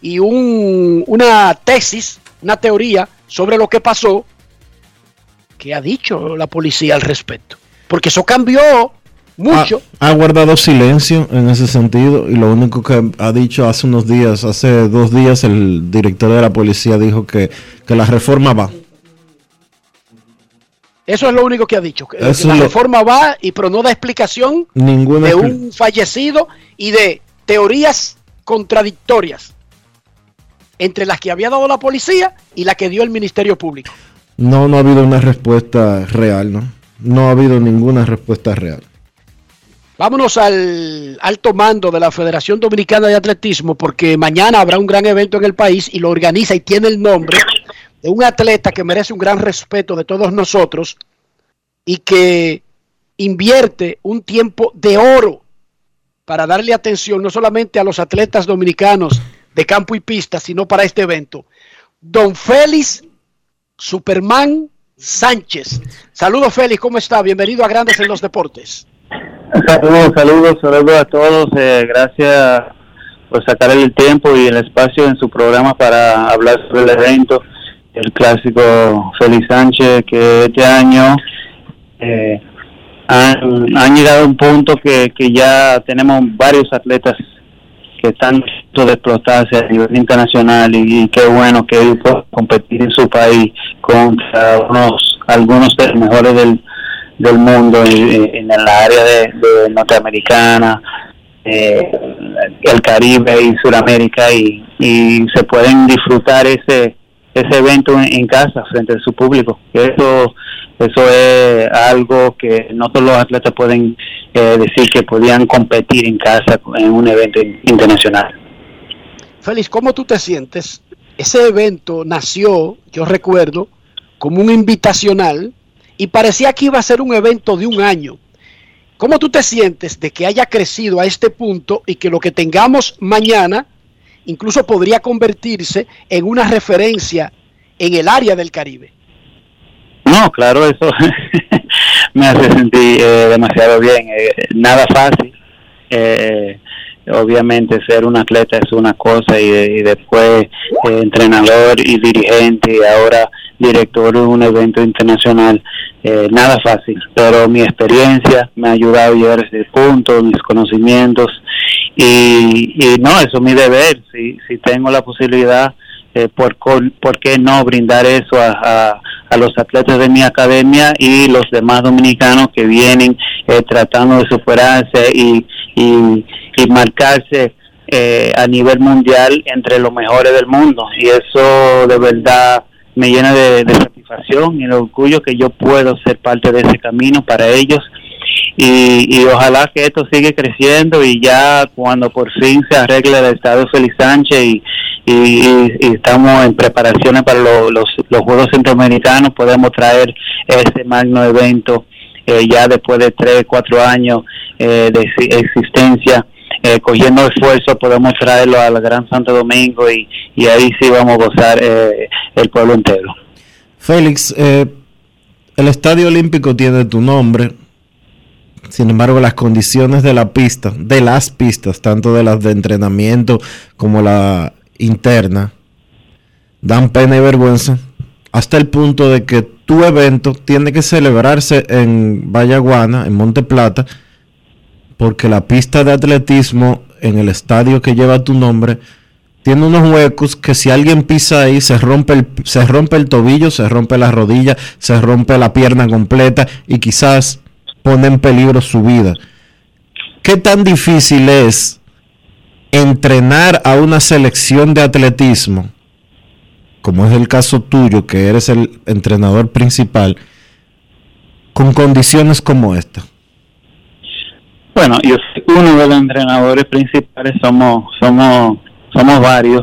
y un- una tesis, una teoría sobre lo que pasó, ¿qué ha dicho la policía al respecto? Porque eso cambió mucho. Ha, ha guardado silencio en ese sentido y lo único que ha dicho hace unos días, hace dos días, el director de la policía dijo que, que la reforma va. Eso es lo único que ha dicho. Que Eso la lo- reforma va y pero no da explicación Ninguna de un fallecido y de teorías contradictorias entre las que había dado la policía y la que dio el Ministerio Público. No, no ha habido una respuesta real, ¿no? No ha habido ninguna respuesta real. Vámonos al alto mando de la Federación Dominicana de Atletismo porque mañana habrá un gran evento en el país y lo organiza y tiene el nombre de un atleta que merece un gran respeto de todos nosotros y que invierte un tiempo de oro para darle atención no solamente a los atletas dominicanos de campo y pista, sino para este evento. Don Félix Superman Sánchez. Saludos Félix, ¿cómo está? Bienvenido a Grandes en los Deportes. Saludos, saludos, a todos. eh, gracias por sacar el tiempo y el espacio en su programa para hablar sobre el evento, el clásico Félix Sánchez, que este año eh, han, llegado a un punto que, que ya tenemos varios atletas que están de explotarse a nivel internacional y, qué bueno que ellos competir en su país contra unos, algunos de los mejores del, del mundo en, en la área de, de norteamericana, eh, el Caribe y Sudamérica y, y se pueden disfrutar ese ese evento en, casa frente a su público. Eso eso es algo que no todos los atletas pueden eh, decir que podían competir en casa en un evento in- internacional. Félix, ¿cómo tú te sientes? Ese evento nació, yo recuerdo, como un invitacional y parecía que iba a ser un evento de un año. ¿Cómo tú te sientes de que haya crecido a este punto y que lo que tengamos mañana incluso podría convertirse en una referencia en el área del Caribe? No, claro, eso [laughs] me hace sentir eh, demasiado bien. eh, nada fácil. Eh, obviamente ser un atleta es una cosa y, y después eh, entrenador y dirigente y ahora director de un evento internacional. Eh, nada fácil, pero mi experiencia me ha ayudado a llegar a ese punto, mis conocimientos y, y no, eso es mi deber. Si, si tengo la posibilidad eh, por, por qué no brindar eso a, a- a los atletas de mi academia y los demás dominicanos que vienen eh, tratando de superarse y, y, y marcarse eh, a nivel mundial entre los mejores del mundo. Y eso de verdad me llena de, de satisfacción y de orgullo que yo puedo ser parte de ese camino para ellos y, y ojalá que esto siga creciendo y ya cuando por fin se arregle el estado de Félix Sánchez y, estamos en preparaciones para lo- los, Juegos Centroamericanos podemos traer ese magno evento eh, ya después de tres, cuatro años eh, de exi- existencia. Eh, cogiendo esfuerzo podemos traerlo al Gran Santo Domingo y, y ahí sí vamos a gozar eh, el pueblo entero. Félix, eh, el Estadio Olímpico tiene tu nombre. Sin embargo, las condiciones de la pista, de las pistas, tanto de las de entrenamiento como la interna, dan pena y vergüenza hasta el punto de que tu evento tiene que celebrarse en Vallaguana, en Monte Plata, porque la pista de atletismo en el estadio que lleva tu nombre tiene unos huecos que si alguien pisa ahí se rompe el, se rompe el tobillo, se rompe la rodilla, se rompe la pierna completa y quizás pone en peligro su vida. ¿Qué tan difícil es entrenar a una selección de atletismo, como es el caso tuyo, que eres el entrenador principal, con condiciones como esta? Bueno, yo soy uno de los entrenadores principales, somos somos somos varios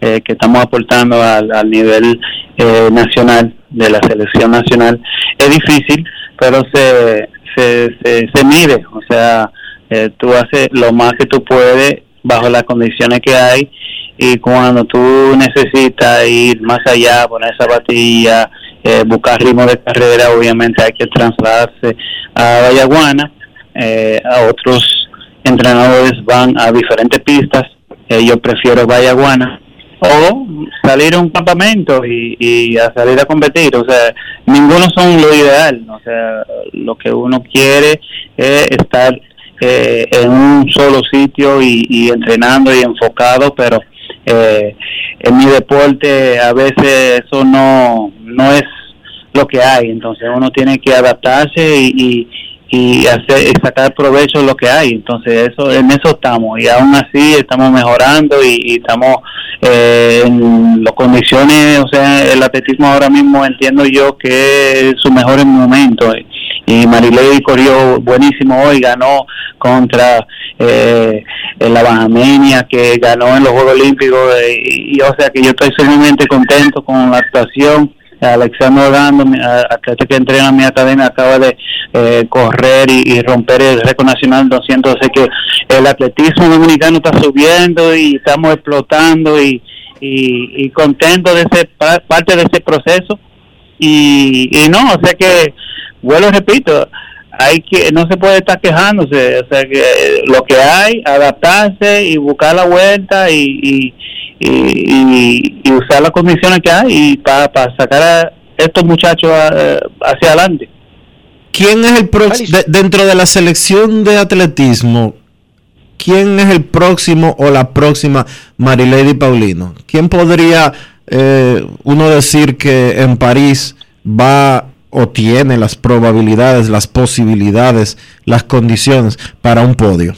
eh, que estamos aportando al, nivel eh, nacional de la selección nacional. Es difícil pero se se, se, mide o sea eh, tú haces lo más que tú puedes bajo las condiciones que hay y cuando tú necesitas ir más allá poner zapatilla eh, buscar ritmo de carrera obviamente hay que trasladarse a Vallaguana eh, a otros entrenadores van a diferentes pistas eh, yo prefiero Vallaguana o salir a un campamento y, y a salir a competir o sea ninguno son lo ideal o sea lo que uno quiere es estar eh, en un solo sitio y, y entrenando y enfocado pero eh, en mi deporte a veces eso no no es lo que hay entonces uno tiene que adaptarse y, y, y hacer y sacar provecho de lo que hay. Entonces eso en eso estamos. Y aún así estamos mejorando y, estamos eh, en las condiciones o sea el atletismo ahora mismo entiendo yo que es su mejor momento. Y Marilei corrió buenísimo hoy ganó contra eh, la Bajamenia que ganó en los Juegos Olímpicos eh, y, o sea que yo estoy sumamente contento con la actuación Alexander Orlando, atleta que entrena en mi academia, acaba de eh, correr y, romper el récord nacional 200. Así que el atletismo dominicano está subiendo y estamos explotando y, y, y de ser pa- parte de ese proceso. Y, y no, o sea que, vuelvo y repito, hay que no se puede estar quejándose, o sea que lo que hay, adaptarse y buscar la vuelta y, y, y, y- y usar las condiciones que hay para sacar a estos muchachos a- hacia adelante. ¿Quién es el próximo, dentro de la selección de atletismo, quién es el próximo o la próxima Marilady Paulino? ¿Quién podría eh, uno decir que en París va o tiene las probabilidades, las posibilidades, las condiciones para un podio?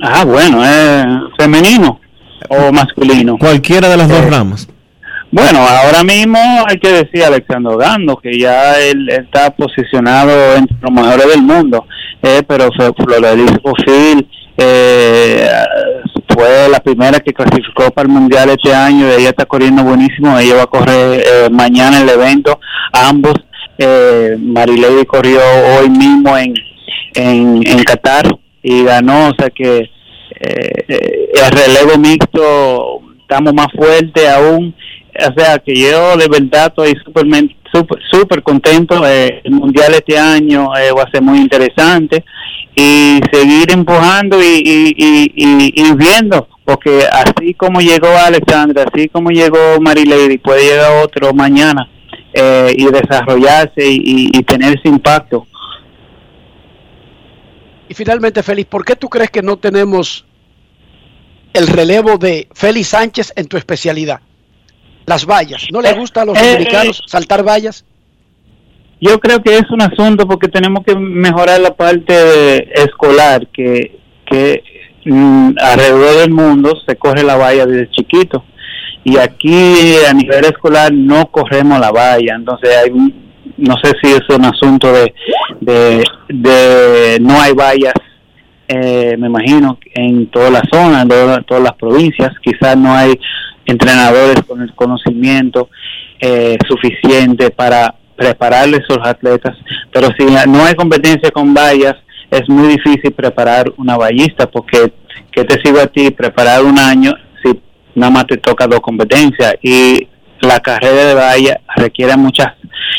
Ah, bueno, ¿es femenino o masculino? Cualquiera de las dos ramas. Bueno, ahora mismo hay que decir a Alexander Gando que ya él está posicionado entre los mejores del mundo, eh, pero Fl- Floreliz Bofil eh, fue la primera que clasificó para el Mundial este año y ella está corriendo buenísimo, ella va a correr eh, mañana el evento, ambos, eh, Marilady corrió hoy mismo en, en, en Qatar y ganó, o sea que eh, eh, el relevo mixto estamos más fuertes aún. O sea que yo de verdad estoy súper super, super contento eh, el mundial este año eh, va a ser muy interesante. Y seguir empujando y, y, y, y- viendo porque así como llegó Alexandra así como llegó Marilady puede llegar otro mañana eh, y desarrollarse y tener ese impacto. Y finalmente, Félix, ¿por qué tú crees que no tenemos el relevo de Félix Sánchez en tu especialidad? Las vallas. ¿No le gusta a los Eh, dominicanos saltar vallas? Yo creo que es un asunto porque tenemos que mejorar la parte escolar, que, que mm, alrededor del mundo se corre la valla desde chiquito. Y aquí a nivel escolar no corremos la valla, entonces hay, un- no sé si es un asunto de, de, de no hay vallas, eh, me imagino, en toda la zona, en toda- todas las provincias, quizás no hay entrenadores con el conocimiento eh, suficiente para prepararle a esos atletas, pero si no hay competencia con vallas, es muy difícil preparar una vallista, porque ¿qué te sirve a ti preparar un año si nada más te toca dos competencias? Y la carrera de valla requiere muchas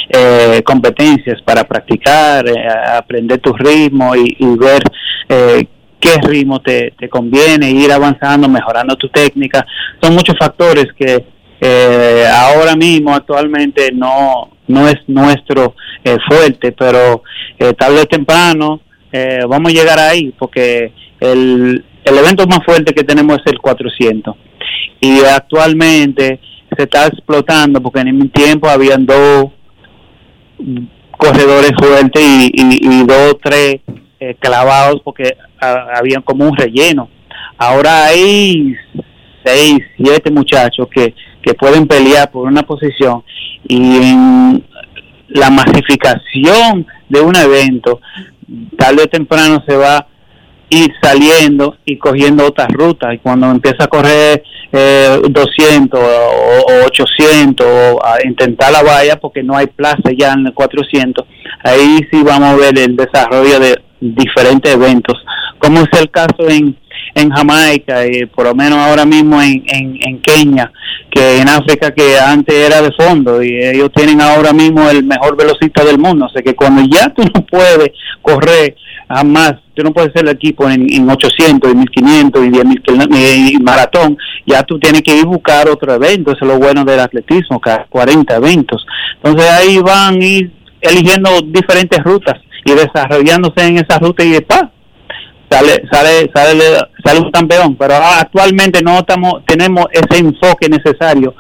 eh, competencias para practicar, eh, aprender tu ritmo y ver eh, qué ritmo te, te conviene, ir avanzando, mejorando tu técnica. Son muchos factores que eh, ahora mismo, actualmente, no, no es nuestro eh, fuerte, pero eh, tarde o temprano eh, vamos a llegar ahí, porque el, el evento más fuerte que tenemos es el 400. Y actualmente se está explotando, porque en mi tiempo habían dos corredores fuertes y, y, y dos tres eh, clavados porque ah, habían como un relleno. Ahora hay seis, siete muchachos que, que pueden pelear por una posición y en la masificación de un evento, tarde o temprano se va y saliendo y cogiendo otras rutas. Y cuando empieza a correr eh, 200 o, o 800 o a intentar la valla porque no hay plaza ya en el 400, ahí sí vamos a ver el desarrollo de diferentes eventos, como es el caso en, en Jamaica, y por lo menos ahora mismo en, en, en Kenia, que en África que antes era de fondo y ellos tienen ahora mismo el mejor velocista del mundo, o sea que cuando ya tú no puedes correr jamás, tú no puedes ser el equipo en, en 800 y 1500 y 10.000 kilómetros y maratón, ya tú tienes que ir a buscar otro evento, eso es lo bueno del atletismo, cada 40 eventos. Entonces ahí van a ir eligiendo diferentes rutas y desarrollándose en esa ruta y después sale sale sale sale un campeón. Pero actualmente no estamos tenemos ese enfoque necesario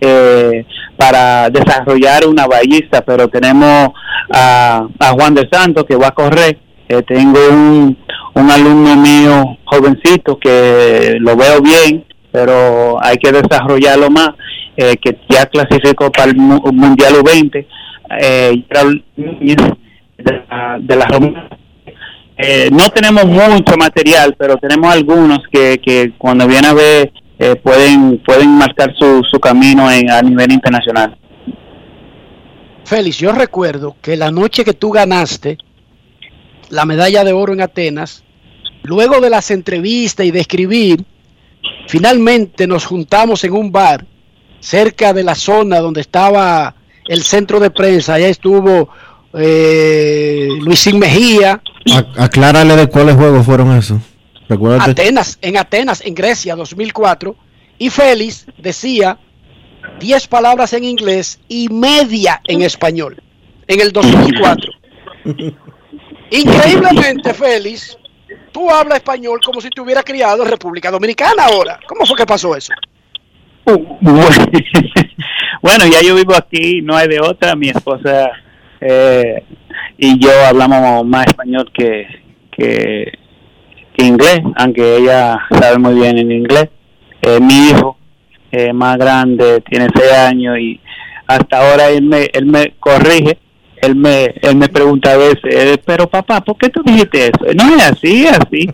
eh, para desarrollar una ballista pero tenemos a, a Juan de Santos que va a correr. Eh, tengo un, un alumno mío jovencito que lo veo bien pero hay que desarrollarlo más eh, que ya clasificó para el mu- mundial U20 eh, de la, de la Roma. Eh, no tenemos mucho material, pero tenemos algunos que, que cuando viene a ver eh, pueden pueden marcar su, su camino en, a nivel internacional. Félix, yo recuerdo que la noche que tú ganaste la medalla de oro en Atenas, luego de las entrevistas y de escribir, finalmente nos juntamos en un bar cerca de la zona donde estaba el centro de prensa. Allá estuvo eh, Luisín Mejía, A- aclárale de cuáles juegos fueron esos. Recuérdate. Atenas, en Atenas, en Grecia, 2004, y Félix decía 10 palabras en inglés y media en español, en el 2004. [laughs] Increíblemente, Félix, tú hablas español como si te hubiera criado en República Dominicana ahora. ¿Cómo fue que pasó eso? [laughs] bueno, ya yo vivo aquí, no hay de otra. Mi esposa eh, y yo hablamos más español que, que, que inglés, aunque ella sabe muy bien en inglés. Eh, mi hijo eh, más grande tiene seis años y hasta ahora él me, él me corrige. Él me, él me pregunta a veces, eh, pero papá, ¿por qué tú dijiste eso? No es así, es así.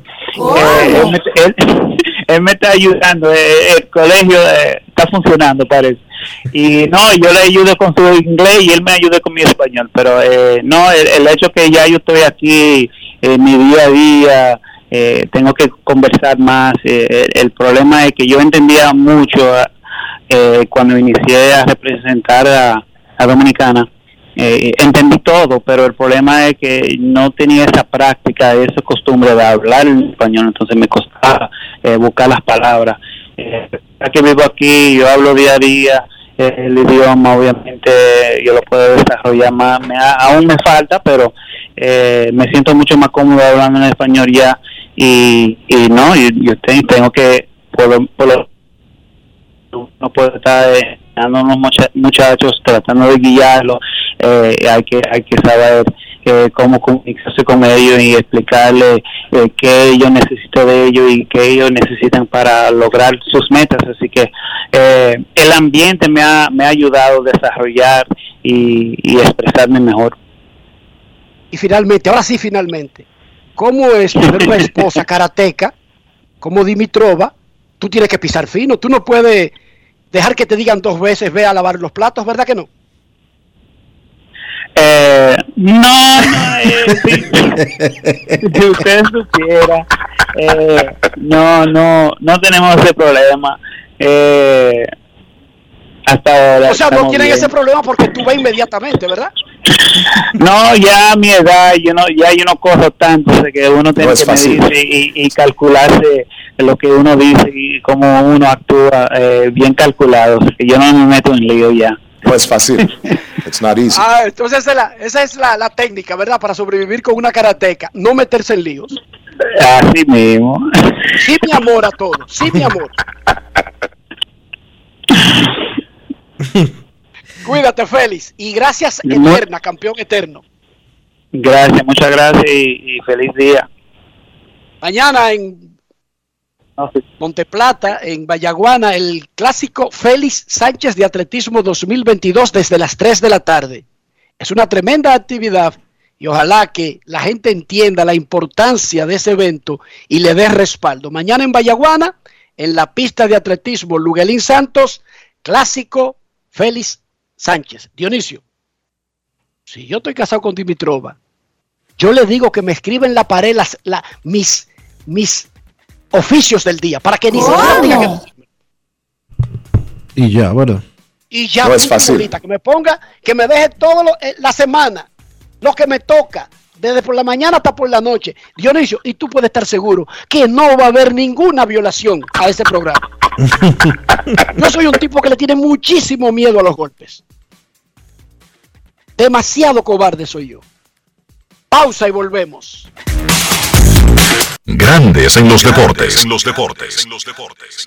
Él, me, [laughs] él- él me está ayudando, el colegio eh, está funcionando, parece. [laughs] Y no, yo le ayudo con su inglés y él me ayuda con mi español, pero eh, no, el, el hecho que ya yo estoy aquí en mi día a día, eh, tengo que conversar más. eh, el, problema es que yo entendía mucho eh, cuando inicié a representar a, a Dominicana. Eh, entendí todo, pero el problema es que no tenía esa práctica, esa costumbre de hablar en español, entonces me costaba eh, buscar las palabras. Eh, vivo aquí, yo hablo día a día eh, el idioma, obviamente yo lo puedo desarrollar más, me aún me falta, pero eh, me siento mucho más cómodo hablando en español ya y, y no, yo, yo te- tengo que, por, por lo- no puedo estar unos mucha- muchachos tratando de guiarlos eh, hay que hay que saber eh, cómo comunicarse con ellos y explicarles eh, qué ellos necesitan de ellos y qué ellos necesitan para lograr sus metas así que eh, el ambiente me ha, me ha ayudado a desarrollar y, y expresarme mejor Y finalmente, ahora sí, finalmente, ¿cómo es tener una [laughs] esposa karateca como Dimitrova? Tú tienes que pisar fino, tú no puedes dejar que te digan dos veces, ve a lavar los platos, ¿verdad que no? Eh, no, no, eh, si, [laughs] si usted supiera, eh, no, no, no tenemos ese problema. Eh, hasta ahora. O sea, no tienen bien. ese problema porque tú ves inmediatamente, ¿verdad? No, ya a mi edad, yo no, ya yo no corro tanto, sea que uno tiene es que fácil. medirse y, y calcularse lo que uno dice y cómo uno actúa eh, bien calculado, que yo no me meto en lío ya. No es fácil. [laughs] It's not easy. Ah, entonces esa es, la, esa es la, la técnica, ¿verdad? Para sobrevivir con una karateca, no meterse en líos. Así mismo. Sí, mi amor a todos, sí, mi amor. [laughs] [laughs] Cuídate, Félix. Y gracias eterna, campeón eterno. Gracias, muchas gracias y, y feliz día. Mañana en Monteplata, en Vallaguana, el clásico Félix Sánchez de Atletismo 2022 desde las 3 de la tarde. Es una tremenda actividad y ojalá que la gente entienda la importancia de ese evento y le dé respaldo. Mañana en Vallaguana, en la pista de atletismo Luguelín Santos, clásico Félix Sánchez. Dionisio, si yo estoy casado con Dimitrova, yo le digo que me escriba en la pared las, la- mis, mis oficios del día para que ni siquiera diga que Y ya, bueno. y ya No es fácil. bolita, que me ponga, que me deje todo lo- eh, la semana, lo que me toca, desde por la mañana hasta por la noche. Dionisio, y tú puedes estar seguro que no va a haber ninguna violación a ese programa. [laughs] Yo soy un tipo que le tiene muchísimo miedo a los golpes. Demasiado cobarde soy yo. Pausa y volvemos. Grandes en los deportes. En los deportes. En los deportes.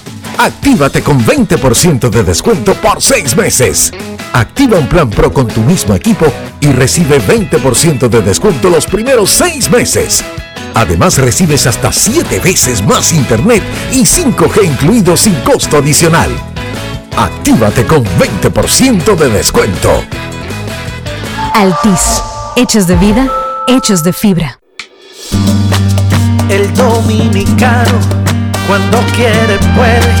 Actívate con 20% de descuento por 6 meses. Activa un plan Pro con tu mismo equipo y recibe 20% de descuento los primeros 6 meses. Además recibes hasta 7 veces más internet y 5G incluido sin costo adicional. Actívate con 20% de descuento. Altis, hechos de vida, hechos de fibra. El dominicano, cuando quiere, puede,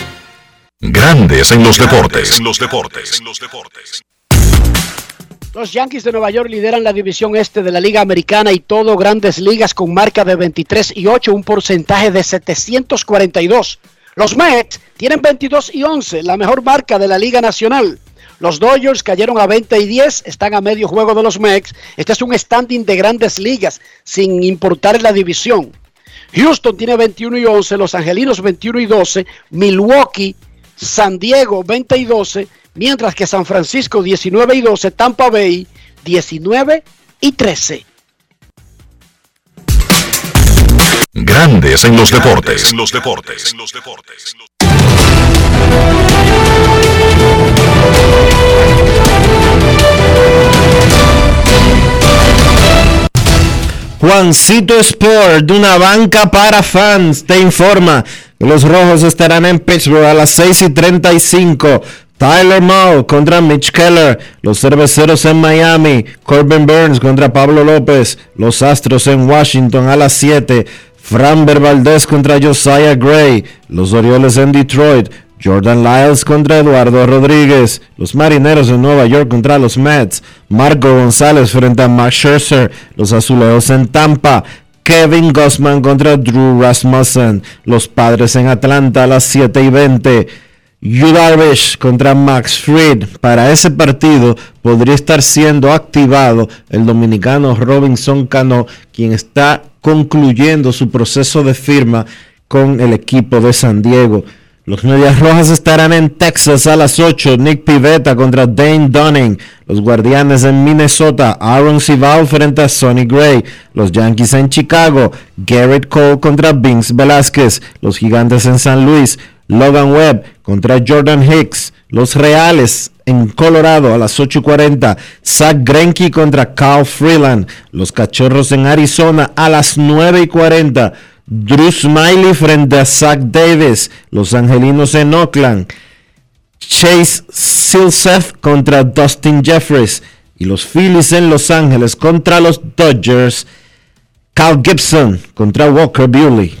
Grandes en los deportes. En los deportes. En los deportes. Los Yankees de Nueva York lideran la división este de la Liga Americana y todo grandes ligas con marca de 23 y 8, un porcentaje de 742. Los Mets tienen 22 y 11, la mejor marca de la Liga Nacional. Los Dodgers cayeron a 20 y 10, están a medio juego de los Mets. Este es un standing de grandes ligas, sin importar la división. Houston tiene 21 y 11, Los Angelinos 21 y 12, Milwaukee, San Diego 20 y 12, mientras que San Francisco 19 y 12, Tampa Bay 19 y 13. Grandes en los deportes. En los deportes. En los deportes. Juancito Sport, de una banca para fans, te informa los rojos estarán en Pittsburgh a las 6 y 35. Tyler Moe contra Mitch Keller, los cerveceros en Miami, Corbin Burns contra Pablo López, los Astros en Washington a las 7, Framber Valdez contra Josiah Gray, los Orioles en Detroit, Jordan Lyles contra Eduardo Rodríguez, los Marineros de Nueva York contra los Mets, Marco González frente a Max Scherzer, los Azulejos en Tampa, Kevin Gossman contra Drew Rasmussen. Los padres en Atlanta a las 7 y 20. Yu Darvish contra Max Fried. Para ese partido podría estar siendo activado el dominicano Robinson Cano, quien está concluyendo su proceso de firma con el equipo de San Diego. Los Medias Rojas estarán en Texas a las 8. Nick Pivetta contra Dane Dunning. Los Guardianes en Minnesota. Aaron Sival frente a Sonny Gray. Los Yankees en Chicago. Garrett Cole contra Vince Velázquez. Los Gigantes en San Luis. Logan Webb contra Jordan Hicks. Los Reales en Colorado a las 8.40. Zach Greinke contra Carl Freeland. Los Cachorros en Arizona a las 9.40. Drew Smiley frente a Zach Davis. Los Angelinos en Oakland. Chase Silseth contra Dustin Jeffries. Y los Phillies en Los Ángeles contra los Dodgers. Cal Gibson contra Walker Buehler.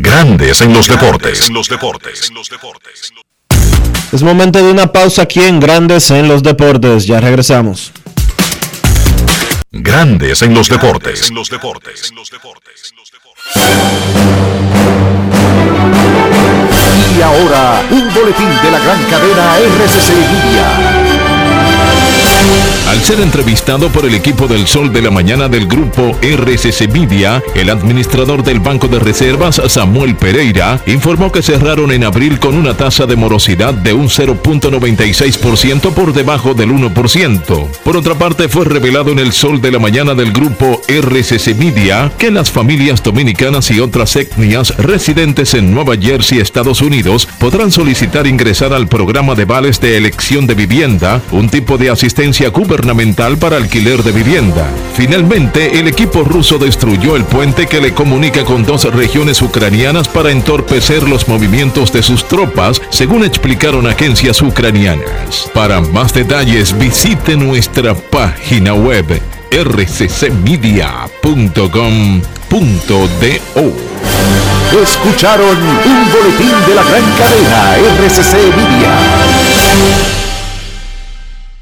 Grandes en los deportes. Es momento de una pausa aquí en Grandes en los deportes. Ya regresamos. Grandes en los deportes. Y ahora, un boletín de la gran cadena RCC Media. Al ser entrevistado por el equipo del Sol de la Mañana del grupo RCC Media, el administrador del Banco de Reservas, Samuel Pereira, informó que cerraron en abril con una tasa de morosidad de un 0.96% por debajo del 1%. Por otra parte, fue revelado en el Sol de la Mañana del grupo RCC Media que las familias dominicanas y otras etnias residentes en Nueva Jersey, Estados Unidos, podrán solicitar ingresar al programa de vales de elección de vivienda, un tipo de asistencia gubernamental para alquiler de vivienda. Finalmente, el equipo ruso destruyó el puente que le comunica con dos regiones ucranianas para entorpecer los movimientos de sus tropas, según explicaron agencias ucranianas. Para más detalles, visite nuestra página web rccmedia.com.do. Escucharon un boletín de la gran cadena RCC Media.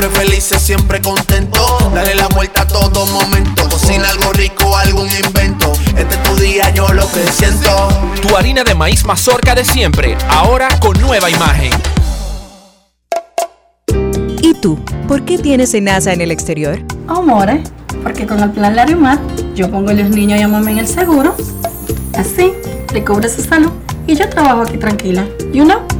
siempre felices, siempre contento. Dale la vuelta a todo momento. Cocina algo rico, algún invento. Este es tu día, yo lo que siento. Tu harina de maíz mazorca de siempre, ahora con nueva imagen. ¿Y tú? ¿Por qué tienes NASA en el exterior? Oh, more, porque con el plan Larimat yo pongo a los niños y a mamá en el seguro. Así, le cubre su salud y yo trabajo aquí tranquila. You know?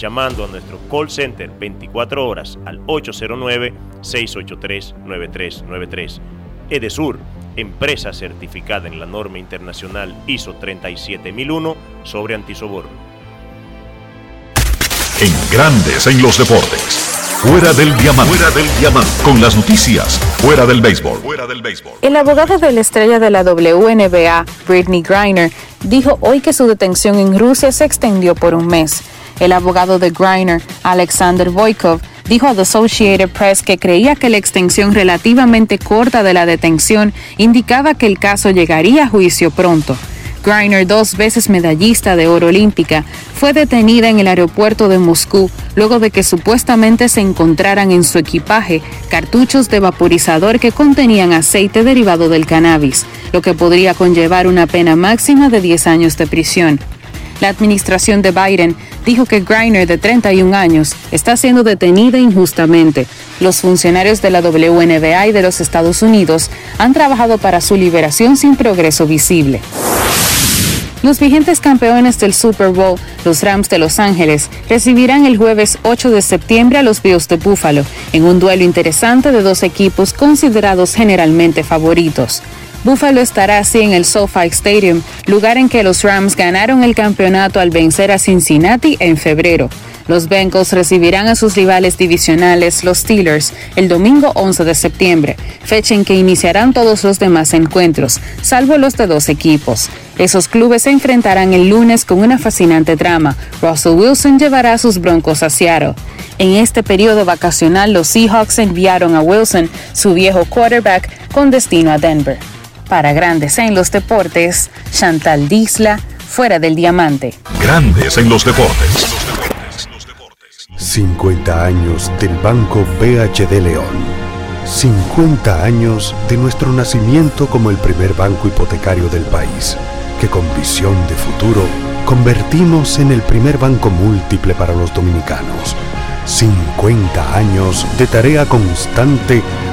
llamando a nuestro call center 24 horas al 809-683-9393. Edesur, empresa certificada en la norma internacional ISO 37001 sobre antisoborno. En Grandes en los Deportes. Fuera del diamante. Fuera del diamante. Con las noticias. Fuera del béisbol. Fuera del béisbol. El abogado de la estrella de la WNBA, Britney Griner, dijo hoy que su detención en Rusia se extendió por un mes. El abogado de Griner, Alexander Voikov, dijo a The Associated Press que creía que la extensión relativamente corta de la detención indicaba que el caso llegaría a juicio pronto. Griner, dos veces medallista de oro olímpica, fue detenida en el aeropuerto de Moscú luego de que supuestamente se encontraran en su equipaje cartuchos de vaporizador que contenían aceite derivado del cannabis, lo que podría conllevar una pena máxima de 10 años de prisión. La administración de Biden dijo que Griner, de 31 años, está siendo detenida injustamente. Los funcionarios de la WNBA y de los Estados Unidos han trabajado para su liberación sin progreso visible. Los vigentes campeones del Super Bowl, los Rams de Los Ángeles, recibirán el jueves 8 de septiembre a los Bills de Buffalo, en un duelo interesante de dos equipos considerados generalmente favoritos. Buffalo estará así en el SoFi Stadium, lugar en que los Rams ganaron el campeonato al vencer a Cincinnati en febrero. Los Bengals recibirán a sus rivales divisionales, los Steelers, el domingo 11 de septiembre, fecha en que iniciarán todos los demás encuentros, salvo los de dos equipos. Esos clubes se enfrentarán el lunes con una fascinante trama. Russell Wilson llevará a sus Broncos a Seattle. En este periodo vacacional, los Seahawks enviaron a Wilson, su viejo quarterback, con destino a Denver. Para Grandes en los Deportes, Chantal Disla, fuera del diamante. Grandes en los deportes. 50 años del Banco BHD León. 50 años de nuestro nacimiento como el primer banco hipotecario del país, que con visión de futuro convertimos en el primer banco múltiple para los dominicanos. 50 años de tarea constante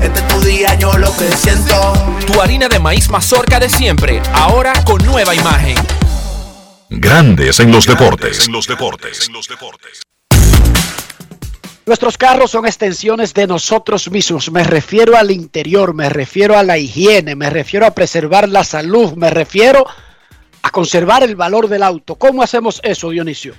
Este es tu día, yo lo que siento. Tu harina de maíz mazorca de siempre, ahora con nueva imagen. Grandes en los deportes. En los deportes. Nuestros carros son extensiones de nosotros mismos. Me refiero al interior, me refiero a la higiene, me refiero a preservar la salud, me refiero a conservar el valor del auto. ¿Cómo hacemos eso, Dionisio?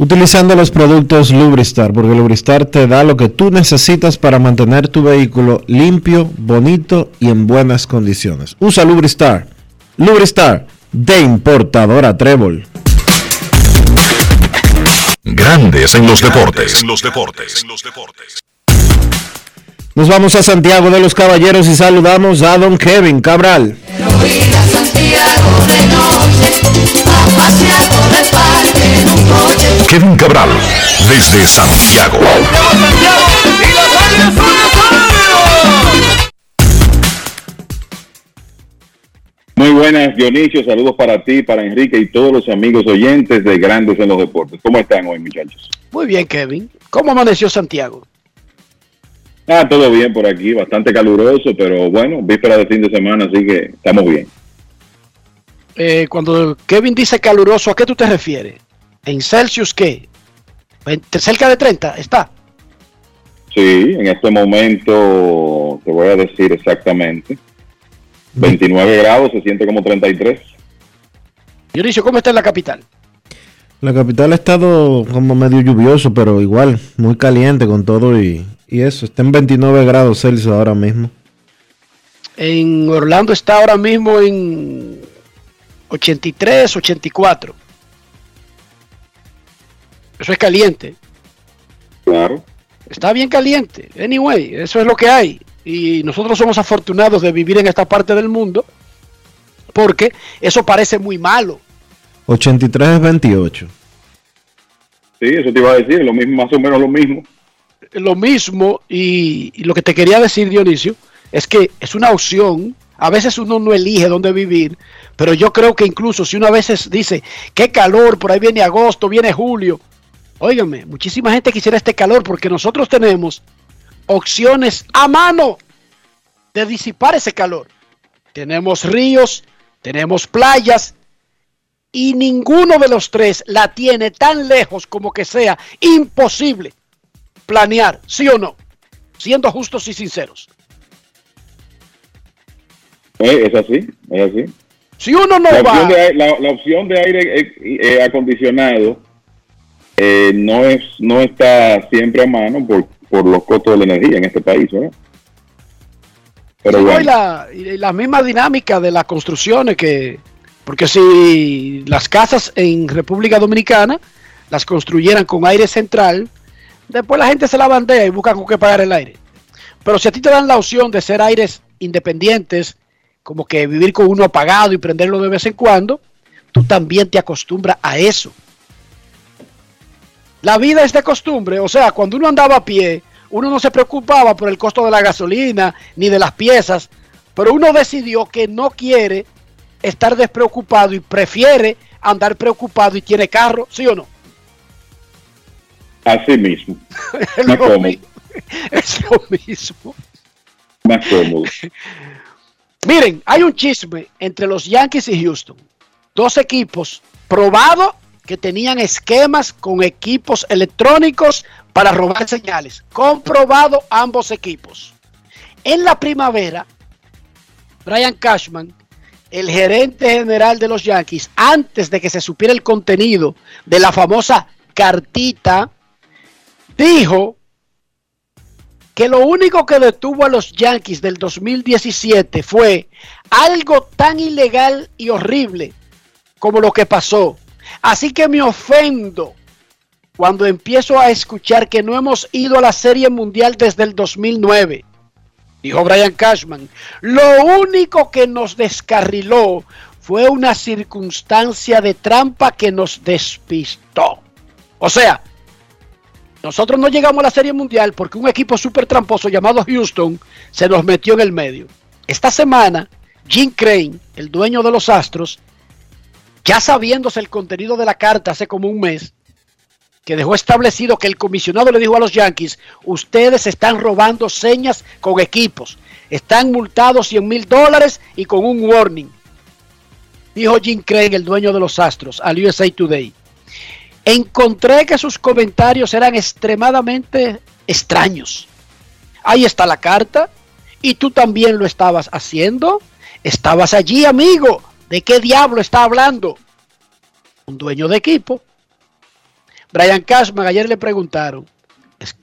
Utilizando los productos Lubristar, porque Lubristar te da lo que tú necesitas para mantener tu vehículo limpio, bonito y en buenas condiciones. Usa Lubristar. Lubristar, de importadora Trébol. Grandes en los deportes. En los deportes. Nos vamos a Santiago de los Caballeros y saludamos a don Kevin Cabral. Kevin Cabral, desde Santiago. Muy buenas, Dionisio. Saludos para ti, para Enrique y todos los amigos oyentes de Grandes en los Deportes. ¿Cómo están hoy, muchachos? Muy bien, Kevin. ¿Cómo amaneció Santiago? Ah, todo bien por aquí, bastante caluroso, pero bueno, víspera de fin de semana, así que estamos bien. Eh, cuando Kevin dice caluroso, ¿a qué tú te refieres? ¿En Celsius qué? ¿Cerca de 30 está? Sí, en este momento te voy a decir exactamente. 29 grados, se siente como 33. Dionisio, ¿cómo está en la capital? La capital ha estado como medio lluvioso, pero igual, muy caliente con todo y, y eso. Está en 29 grados Celsius ahora mismo. En Orlando está ahora mismo en 83, 84. Eso es caliente. Claro. Está bien caliente. Anyway, eso es lo que hay. Y nosotros somos afortunados de vivir en esta parte del mundo porque eso parece muy malo. 83 es 28. Sí, eso te iba a decir, lo mismo, más o menos lo mismo. Lo mismo, y, y lo que te quería decir, Dionisio, es que es una opción. A veces uno no elige dónde vivir, pero yo creo que incluso si uno a veces dice, qué calor, por ahí viene agosto, viene julio. Óigame, muchísima gente quisiera este calor porque nosotros tenemos opciones a mano de disipar ese calor. Tenemos ríos, tenemos playas y ninguno de los tres la tiene tan lejos como que sea imposible planear, sí o no, siendo justos y sinceros. Eh, es así, es así. Si uno no la va... Opción de, la, la, opción de aire eh, eh, acondicionado eh, no es no está siempre a mano por, por los costos de la energía en este país, ¿verdad? Pero sí, bueno. y, la, y la misma dinámica de las construcciones que... Porque si las casas en República Dominicana las construyeran con aire central, después la gente se la bandea y busca con qué pagar el aire. Pero si a ti te dan la opción de ser aires independientes, como que vivir con uno apagado y prenderlo de vez en cuando, tú también te acostumbras a eso. La vida es de costumbre, o sea, cuando uno andaba a pie, uno no se preocupaba por el costo de la gasolina ni de las piezas, pero uno decidió que no quiere estar despreocupado y prefiere andar preocupado y tiene carro, ¿sí o no? Así mismo. [laughs] es, Más lo cómodo. mi- es lo mismo. Más cómodo. [laughs] Miren, hay un chisme entre los Yankees y Houston. Dos equipos probado que tenían esquemas con equipos electrónicos para robar señales. Comprobado ambos equipos. En la primavera, Brian Cashman, el gerente general de los Yankees, antes de que se supiera el contenido de la famosa cartita, dijo que lo único que detuvo a los Yankees del 2017 fue algo tan ilegal y horrible como lo que pasó. Así que me ofendo cuando empiezo a escuchar que no hemos ido a la Serie Mundial desde el 2009. Dijo Brian Cashman. Lo único que nos descarriló fue una circunstancia de trampa que nos despistó. O sea, nosotros no llegamos a la Serie Mundial porque un equipo súper tramposo llamado Houston se nos metió en el medio. Esta semana, Jim Crane, el dueño de los Astros, ya sabiéndose el contenido de la carta hace como un mes, que dejó establecido que el comisionado le dijo a los Yankees, ustedes están robando señas con equipos, están multados 100 mil dólares y con un warning. Dijo Jim Crane, el dueño de los Astros, al USA Today. Encontré que sus comentarios eran extremadamente extraños. Ahí está la carta. Y tú también lo estabas haciendo. Estabas allí, amigo. ¿De qué diablo está hablando? Un dueño de equipo. Brian Cashman, ayer le preguntaron,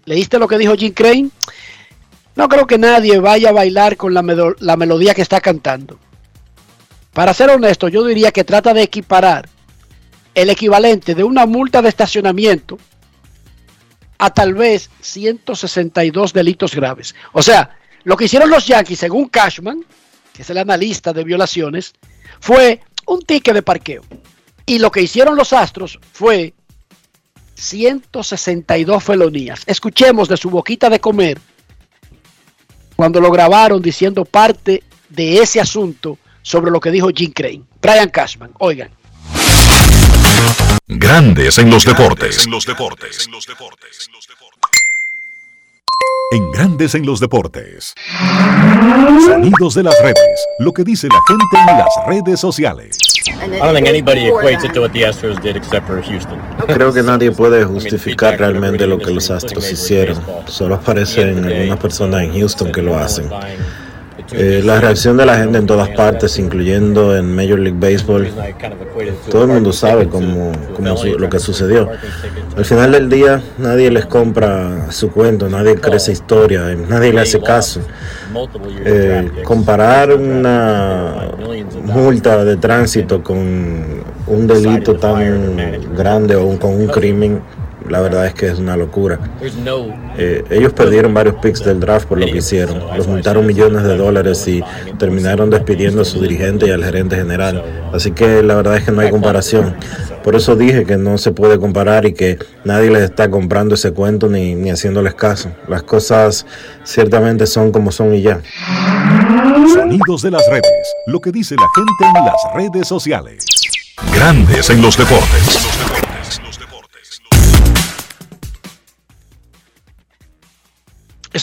¿leíste lo que dijo Jim Crane? No creo que nadie vaya a bailar con la, la melodía que está cantando. Para ser honesto, yo diría que trata de equiparar el equivalente de una multa de estacionamiento a tal vez 162 delitos graves. O sea, lo que hicieron los Yankees, según Cashman, que es el analista de violaciones, fue un ticket de parqueo. Y lo que hicieron los Astros fue 162 felonías. Escuchemos de su boquita de comer cuando lo grabaron diciendo parte de ese asunto sobre lo que dijo Jim Crane. Brian Cashman, oigan. Grandes en los deportes. En los deportes. En Grandes en los deportes. Sonidos de las redes. Lo que dice la gente en las redes sociales. Creo que nadie puede justificar realmente lo que los Astros hicieron. Solo aparecen algunas personas en Houston que lo hacen. Eh, la reacción de la gente en todas partes, incluyendo en Major League Baseball, todo el mundo sabe cómo, lo que sucedió. Al final del día, nadie les compra su cuento, nadie cree esa historia, nadie le hace caso. Eh, comparar una multa de tránsito con un delito tan grande o con un crimen la verdad es que es una locura. Eh, ellos perdieron varios picks del draft por lo que hicieron. Los multaron millones de dólares y terminaron despidiendo a su dirigente y al gerente general. Así que la verdad es que no hay comparación. Por eso dije que no se puede comparar y que nadie les está comprando ese cuento ni, ni haciéndoles caso. Las cosas ciertamente son como son y ya. Sonidos de las redes. Lo que dice la gente en las redes sociales. Grandes en los deportes.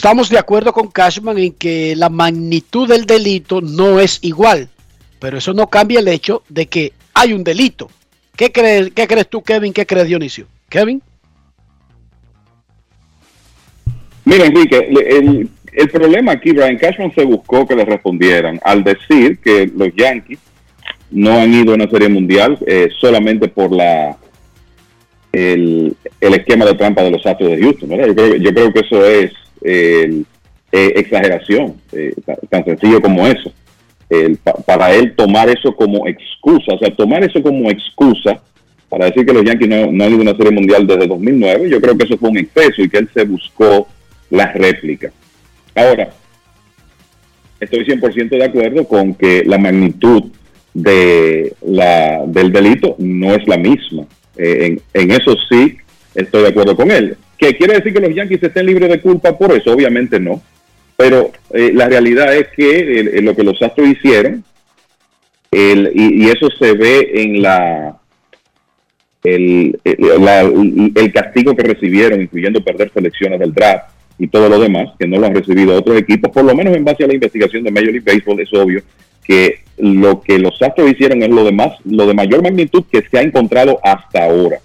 Estamos de acuerdo con Cashman en que la magnitud del delito no es igual, pero eso no cambia el hecho de que hay un delito. ¿Qué crees, qué crees tú, Kevin? ¿Qué crees, Dionisio? Kevin. Mira, Enrique, el, el problema aquí, Brian Cashman se buscó que le respondieran al decir que los Yankees no han ido a una serie mundial eh, solamente por la el, esquema de trampa de los Astros de Houston. Creo, yo creo que eso es eh, exageración, eh, tan sencillo como eso. para él tomar eso como excusa, o sea, tomar eso como excusa para decir que los Yankees no, no han ido a una serie mundial desde 2009, yo creo que eso fue un exceso y que él se buscó la réplica. Ahora, estoy 100% de acuerdo con que la magnitud de la, del delito no es la misma. Eh, en, eso sí estoy de acuerdo con él. ¿Qué quiere decir que los Yankees estén libres de culpa por eso? Obviamente no. Pero eh, la realidad es que lo que los Astros hicieron, y, eso se ve en la el, el, castigo que recibieron, incluyendo perder selecciones del draft y todo lo demás, que no lo han recibido otros equipos, por lo menos en base a la investigación de Major League Baseball, es obvio que lo que los Astros hicieron es lo de, más, lo de mayor magnitud que se ha encontrado hasta ahora,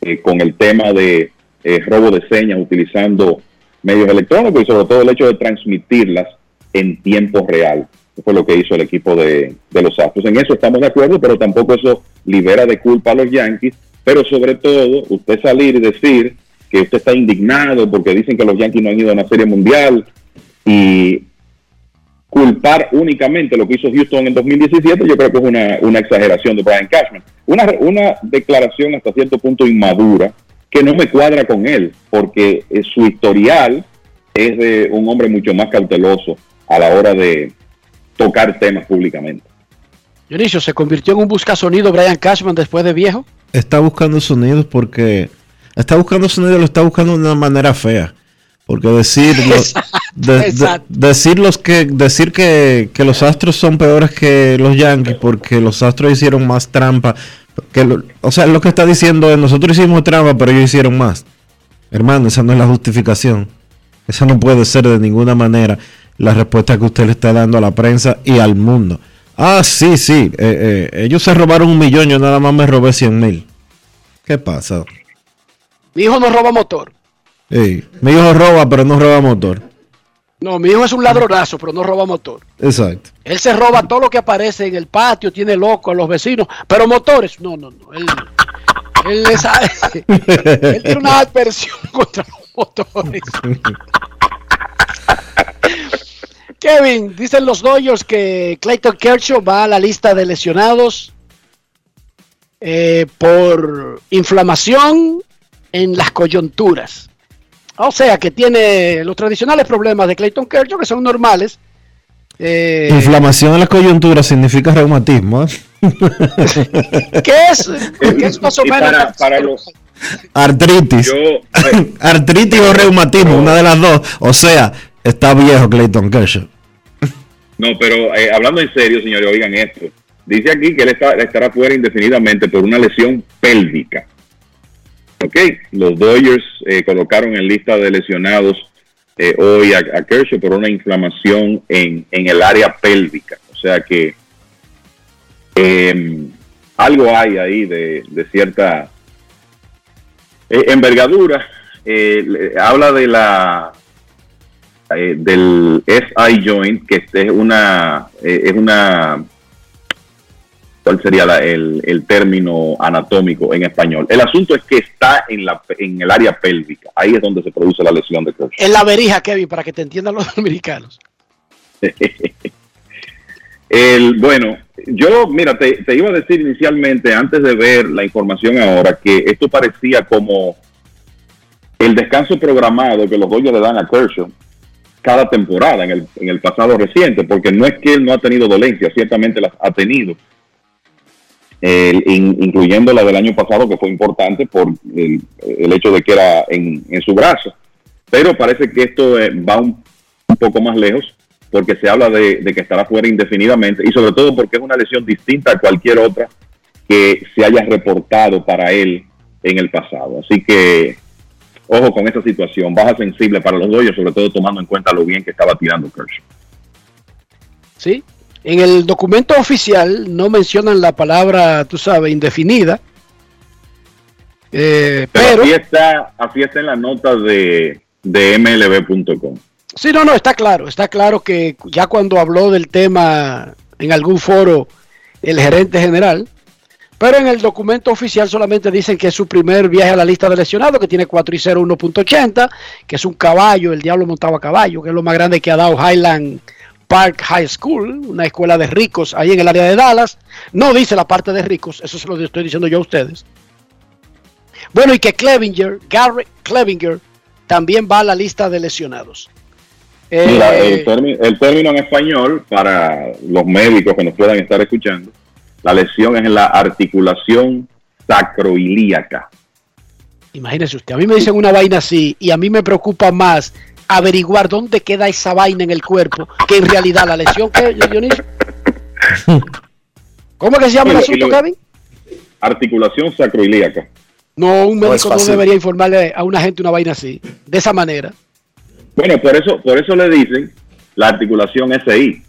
eh, con el tema de eh, robo de señas utilizando medios electrónicos y sobre todo el hecho de transmitirlas en tiempo real. Fue lo que hizo el equipo de, de los Astros. En eso estamos de acuerdo, pero tampoco eso libera de culpa a los Yankees. Pero sobre todo, usted salir y decir que usted está indignado porque dicen que los Yankees no han ido a una serie mundial y culpar únicamente lo que hizo Houston en 2017, yo creo que es una, una exageración de Brian Cashman. Una, una declaración hasta cierto punto inmadura que no me cuadra con él, porque eh, su historial es de un hombre mucho más cauteloso a la hora de tocar temas públicamente. Dionisio, ¿se convirtió en un buscasonido Brian Cashman después de viejo? Está buscando sonidos porque está buscando sonidos, lo está buscando de una manera fea. Porque decir, decir, los que, decir que, los Astros son peores que los Yankees porque los Astros hicieron más trampa. Que o sea, lo que está diciendo es, nosotros hicimos trampa, pero ellos hicieron más. Hermano, esa no es la justificación. Esa no puede ser de ninguna manera la respuesta que usted le está dando a la prensa y al mundo. Ah, sí, sí, eh, eh, ellos se robaron un millón, yo nada más me robé 100 mil. ¿Qué pasa? Mi hijo no roba motor. Mi hijo roba, pero no roba motor. No, mi hijo es un ladronazo, pero no roba motor. Exacto. Él se roba todo lo que aparece en el patio, tiene loco a los vecinos, pero motores, no, no, no. Él, él, es- [laughs] él tiene una adversión [laughs] contra los motores. [laughs] Kevin, dicen los Dodgers que Clayton Kershaw va a la lista de lesionados eh, por inflamación en las coyunturas. O sea que tiene los tradicionales problemas de Clayton Kershaw que son normales. Eh, Inflamación en las coyunturas significa reumatismo. ¿eh? [laughs] ¿Qué es? ¿Qué es más o menos? para, para los Artritis. [laughs] Artritis o reumatismo, una de las dos. O sea, está viejo Clayton Kershaw. No, pero eh, hablando en serio, señores, oigan esto. Dice aquí que él está- estará fuera indefinidamente por una lesión pélvica. Ok, los Dodgers eh, colocaron en lista de lesionados eh, hoy a, a Kershaw por una inflamación en, en el área pélvica. O sea que eh, algo hay ahí de, de cierta eh, envergadura. Eh, habla de la del SI joint, que es una, es una, ¿cuál sería la- el, el término anatómico en español? El asunto es que está en, la, en el área pélvica, ahí es donde se produce la lesión de Kershaw. En la verija, Kevin, para que te entiendan los [laughs] dominicanos. El, bueno, yo, mira, te, te iba a decir inicialmente, antes de ver la información ahora, que esto parecía como el descanso programado que los Dodgers le dan a Kershaw cada temporada en el, en el pasado reciente, porque no es que él no ha tenido dolencias, ciertamente las ha tenido, In- incluyendo la del año pasado, que fue importante por el, hecho de que era en, en su brazo. Pero parece que esto eh, va un, un poco más lejos, porque se habla de, que estará fuera indefinidamente y sobre todo porque es una lesión distinta a cualquier otra que se haya reportado para él en el pasado. Así que ojo con esta situación, baja sensible para los Dodgers, sobre todo tomando en cuenta lo bien que estaba tirando Kershaw. ¿sí? En el documento oficial no mencionan la palabra, tú sabes, indefinida. Eh, Pero, pero, así, está, así está en la nota de, de MLB.com. sí, no, no, está claro. Está claro que ya cuando habló del tema en algún foro el gerente general, pero en el documento oficial solamente dicen que es su primer viaje a la lista de lesionados, que tiene 4 y 0, 1.80, que es un caballo, el diablo montaba caballo, que es lo más grande que ha dado Highland Park High School, una escuela de ricos ahí en el área de Dallas. No dice la parte de ricos, eso se lo estoy diciendo yo a ustedes. Bueno, y que Clevinger, Gary Clevinger, también va a la lista de lesionados. Eh, Mira, el, término, el término en español para los médicos que nos puedan estar escuchando, la lesión es en la articulación sacroilíaca. Imagínese usted, a mí me dicen una vaina así y a mí me preocupa más averiguar dónde queda esa vaina en el cuerpo que en realidad la lesión que Dionisio. [laughs] ¿Cómo es que se llama el asunto, Kevin? Articulación sacroilíaca. No, un médico no, debería informarle a una gente una vaina así, de esa manera. Bueno, por eso, por eso le dicen la articulación SI.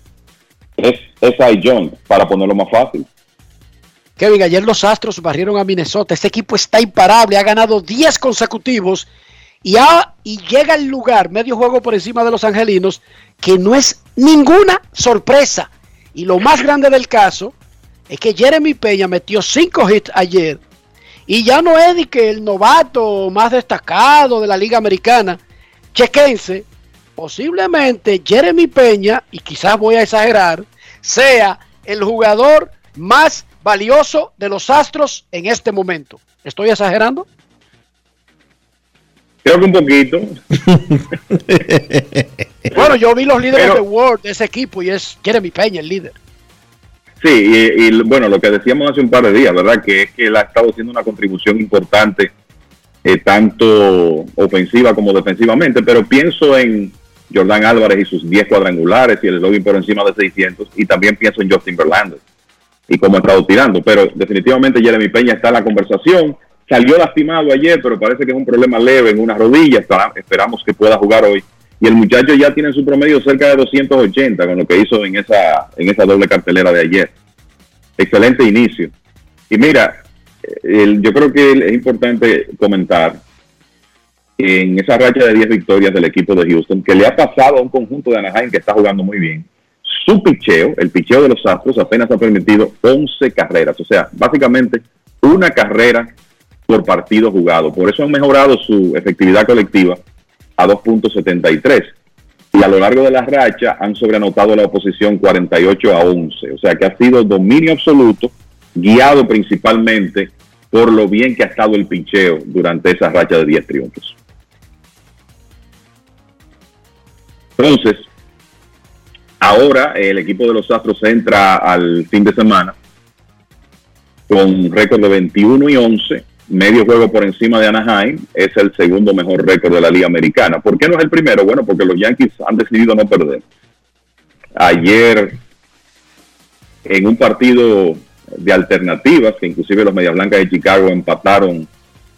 Es SI joint, para ponerlo más fácil. Kevin, ayer los Astros barrieron a Minnesota. Este equipo está imparable, ha ganado 10 consecutivos y, ha- y llega al lugar, medio juego por encima de los angelinos, que no es ninguna sorpresa. Y lo más grande del caso es que Jeremy Peña metió 5 hits ayer. Y ya no es de que el novato más destacado de la Liga Americana. Chequense, posiblemente Jeremy Peña, y quizás voy a exagerar, sea el jugador más valioso de los Astros en este momento. ¿Estoy exagerando? Creo que un poquito. [laughs] Bueno, yo vi los líderes Pero- de World de ese equipo y es Jeremy Peña el líder. Sí, y, y, bueno, lo que decíamos hace un par de días, ¿verdad? Que es que él ha estado haciendo una contribución importante, eh, tanto ofensiva como defensivamente, pero pienso en Jordan Álvarez y sus 10 cuadrangulares y el lobby por encima de 600, y también pienso en Justin Verlander y cómo ha estado tirando, pero definitivamente Jeremy Peña está en la conversación, salió lastimado ayer, pero parece que es un problema leve en una rodilla, Espera- esperamos que pueda jugar hoy. Y el muchacho ya tiene en su promedio cerca de 280 con lo que hizo en esa, en esa doble cartelera de ayer. Excelente inicio. Y mira, el- yo creo que es importante comentar en esa racha de 10 victorias del equipo de Houston, que le ha pasado a un conjunto de Anaheim que está jugando muy bien. Su picheo, el picheo de los Astros, apenas ha permitido 11 carreras, o sea, básicamente una carrera por partido jugado. Por eso han mejorado su efectividad colectiva a 2.73. Y a lo largo de la racha han sobreanotado la oposición 48 a 11. O sea que ha sido dominio absoluto, guiado principalmente por lo bien que ha estado el picheo durante esa racha de 10 triunfos. Entonces, ahora el equipo de los Astros entra al fin de semana con récord de 21 y 11, medio juego por encima de Anaheim, es el segundo mejor récord de la Liga Americana. ¿Por qué no es el primero? Bueno, porque los Yankees han decidido no perder. Ayer, en un partido de alternativas, que inclusive los Medias Blancas de Chicago empataron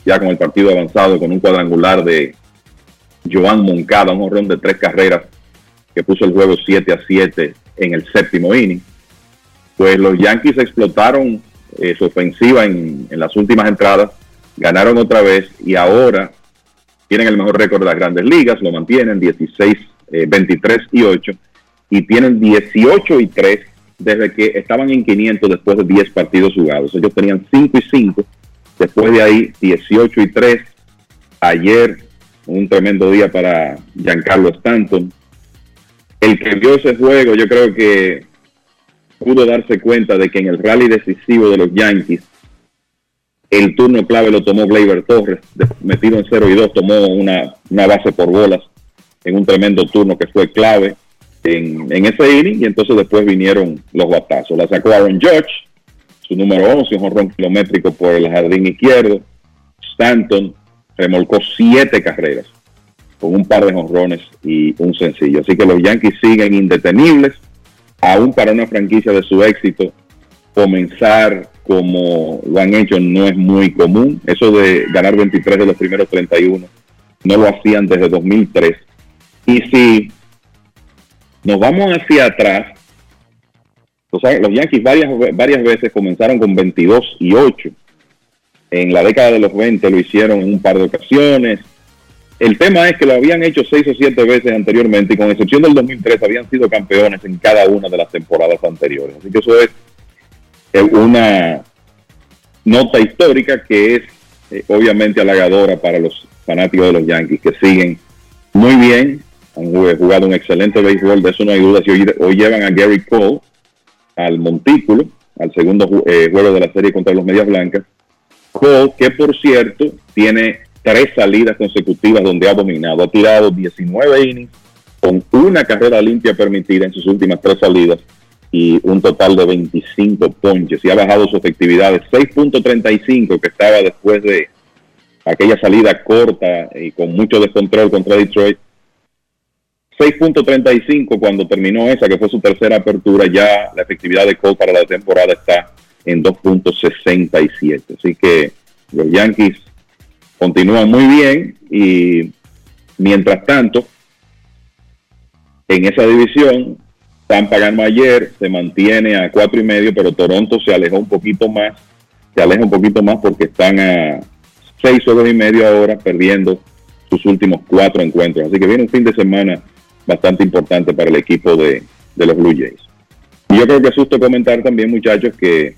ya con el partido avanzado con un cuadrangular de Joan Moncada, un horrón de tres carreras que puso el juego 7 a 7 en el séptimo inning. Pues los Yankees explotaron eh, su ofensiva en, en, las últimas entradas, ganaron otra vez y ahora tienen el mejor récord de las grandes ligas, lo mantienen 16, 23 eh, y 8 y tienen 18 y 3 desde que estaban en 500 después de 10 partidos jugados. Ellos tenían 5 y 5, después de ahí 18 y 3. Ayer un tremendo día para Giancarlo Stanton. El que vio ese juego, yo creo que pudo darse cuenta de que en el rally decisivo de los Yankees, el turno clave lo tomó Gleyber Torres, metido en 0 y 2, tomó una, una base por bolas en un tremendo turno que fue clave en, en, ese inning y entonces después vinieron los batazos. La sacó Aaron Judge, su número 11, un jonrón kilométrico por el jardín izquierdo. Stanton remolcó siete carreras con un par de jonrones y un sencillo. Así que los Yankees siguen indetenibles, aún para una franquicia de su éxito, comenzar como lo han hecho no es muy común. Eso de ganar 23 de los primeros 31 no lo hacían desde 2003. Y si nos vamos hacia atrás, los Yankees varias, varias veces comenzaron con 22 y 8. En la década de los 20 lo hicieron en un par de ocasiones. El tema es que lo habían hecho seis o siete veces anteriormente y con excepción del 2003 habían sido campeones en cada una de las temporadas anteriores. Así que eso es una nota histórica que es eh, obviamente halagadora para los fanáticos de los Yankees que siguen muy bien han jugado un excelente béisbol, de eso no hay duda. Si hoy, llevan a Gary Cole al montículo, al segundo eh, juego de la serie contra los Medias Blancas. Cole, que por cierto, tiene tres salidas consecutivas donde ha dominado. Ha tirado 19 innings con una carrera limpia permitida en sus últimas tres salidas y un total de 25 ponches. Y ha bajado su efectividad de 6.35 que estaba después de aquella salida corta y con mucho descontrol contra Detroit 6.35 cuando terminó esa, que fue su tercera apertura, ya la efectividad de Cole para la temporada está en 2.67. Así que los Yankees continúan muy bien y mientras tanto, en esa división, Tampa ganó ayer, se mantiene a cuatro y medio, pero Toronto se alejó un poquito más, se aleja un poquito más porque están a seis dos y medio ahora perdiendo sus últimos cuatro encuentros. Así que viene un fin de semana bastante importante para el equipo de, los Blue Jays. Y yo creo que es justo comentar también, muchachos, que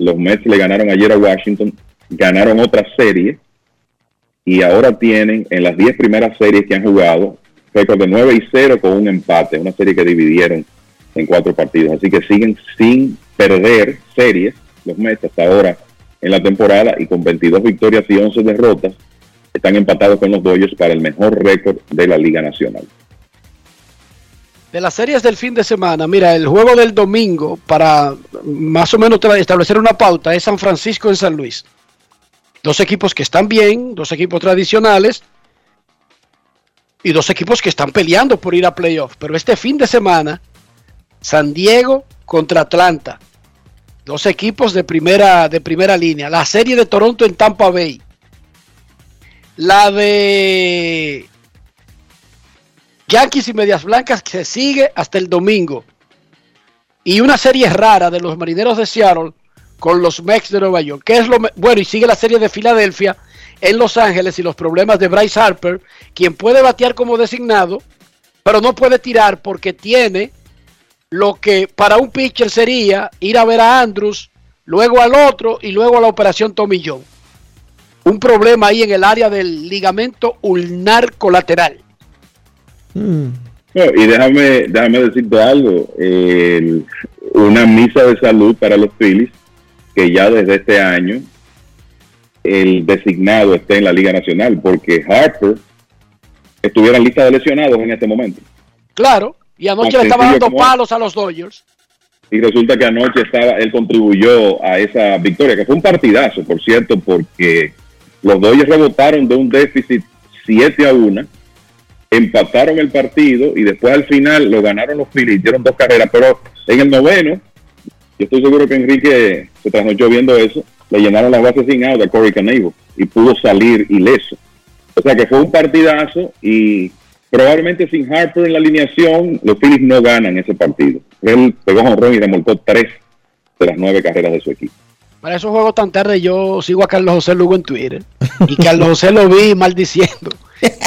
los Mets le ganaron ayer a Washington, ganaron otra serie y ahora tienen en las 10 primeras series que han jugado récord de 9 y 0 con un empate, una serie que dividieron en cuatro partidos. Así que siguen sin perder series los Mets hasta ahora en la temporada y con 22 victorias y 11 derrotas están empatados con los Dodgers para el mejor récord de la Liga Nacional. De las series del fin de semana, mira, el juego del domingo, para más o menos establecer una pauta, es San Francisco en San Luis. Dos equipos que están bien, dos equipos tradicionales y dos equipos que están peleando por ir a playoff. Pero este fin de semana, San Diego contra Atlanta. Dos equipos de primera, de primera línea. La serie de Toronto en Tampa Bay. La de Yankees y Medias Blancas que sigue hasta el domingo. Y una serie rara de los Marineros de Seattle con los Mets de Nueva York. ¿Qué es lo bueno? Y sigue la serie de Filadelfia en Los Ángeles y los problemas de Bryce Harper, quien puede batear como designado, pero no puede tirar porque tiene lo que para un pitcher sería ir a ver a Andrews, luego al otro y luego a la operación Tommy John. Un problema ahí en el área del ligamento ulnar colateral. Y déjame, déjame decirte algo. el- una misa de salud para los Phillies, que ya desde este año el designado esté en la Liga Nacional, porque Harper estuviera en lista de lesionados en este momento. Claro, y anoche le estaba dando como- palos a los Dodgers. Y resulta que anoche estaba, él contribuyó a esa victoria, que fue un partidazo, por cierto, porque los Dodgers rebotaron de un déficit 7 a 1, empataron el partido y después al final lo ganaron los Phillies, dieron dos carreras, pero en el noveno, yo estoy seguro que Enrique se trasnochó viendo eso, le llenaron las bases sin out a Corey Canable y pudo salir ileso. O sea que fue un partidazo y probablemente sin Harper en la alineación, los Phillies no ganan ese partido. Él pegó jonrón y remolcó tres de las nueve carreras de su equipo. Para esos juegos tan tarde yo sigo a Carlos José Lugo en Twitter. Y Carlos José lo vi maldiciendo.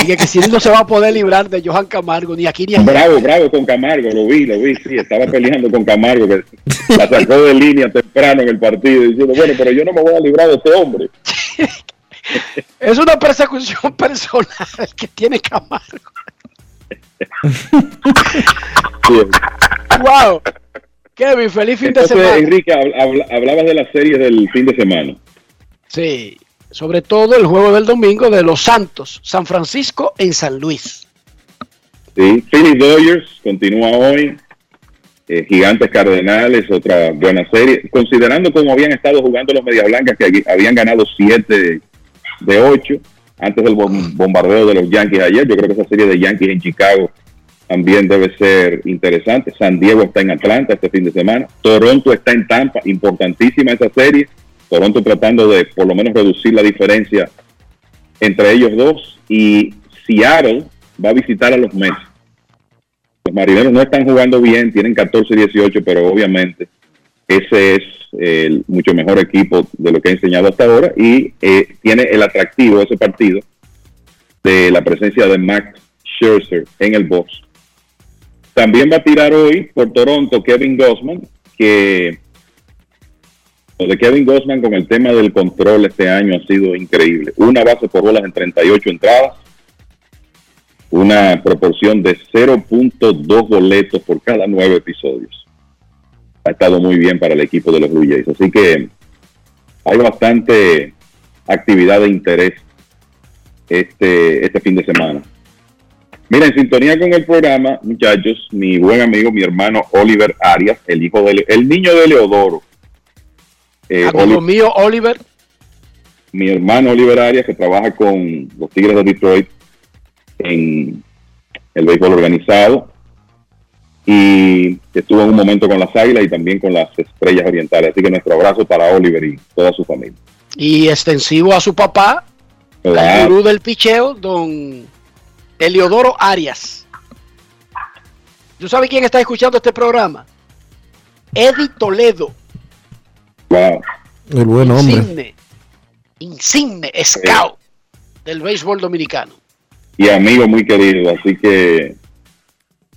Y que, que si él no se va a poder librar de Johan Camargo, ni aquí ni allá. Bravo, bravo con Camargo, lo vi, lo vi, sí, estaba peleando con Camargo, que la sacó de línea temprano en el partido, diciendo, bueno, pero yo no me voy a librar de este hombre. [laughs] Es una persecución personal que tiene Camargo. Wow. Kevin, feliz fin de semana. Enrique, habl- habl- hablabas de las series del fin de semana. Sí, sobre todo el juego del domingo de los Santos, San Francisco en San Luis. Sí, Phillies Dodgers continúa hoy. Eh, Gigantes Cardenales, otra buena serie. Considerando cómo habían estado jugando los Medias Blancas, que habían ganado 7 de 8 antes del bom- bombardeo de los Yankees ayer. Yo creo que esa serie de Yankees en Chicago también debe ser interesante. San Diego está en Atlanta este fin de semana. Toronto está en Tampa. Importantísima esa serie. Toronto tratando de por lo menos reducir la diferencia entre ellos dos. Y Seattle va a visitar a los Mets. Los marineros no están jugando bien, tienen 14-18, pero obviamente ese es el mucho mejor equipo de lo que ha enseñado hasta ahora y eh, tiene el atractivo ese partido de la presencia de Max Scherzer en el box. También va a tirar hoy por Toronto Kevin Gossman, que lo de Kevin Gossman con el tema del control este año ha sido increíble. Una base por bolas en 38 entradas, una proporción de 0.2 boletos por cada nueve episodios. Ha estado muy bien para el equipo de los Blue Jays. Así que hay bastante actividad de interés este, este fin de semana. Mira, en sintonía con el programa, muchachos, mi buen amigo, mi hermano Oliver Arias, el hijo del el niño de Leodoro. Eh, Amigo Oli- mío, Oliver, mi hermano Oliver Arias, que trabaja con los Tigres de Detroit en el béisbol organizado y estuvo en un momento con las Águilas y también con las Estrellas Orientales. Así que nuestro abrazo para Oliver y toda su familia. y extensivo a su papá, el gurú del picheo, don Eliodoro Arias. ¿Tú sabes quién está escuchando este programa? Eddie Toledo, Wow. El buen hombre. insigne, insigne scout del béisbol dominicano. Y amigo muy querido. Así que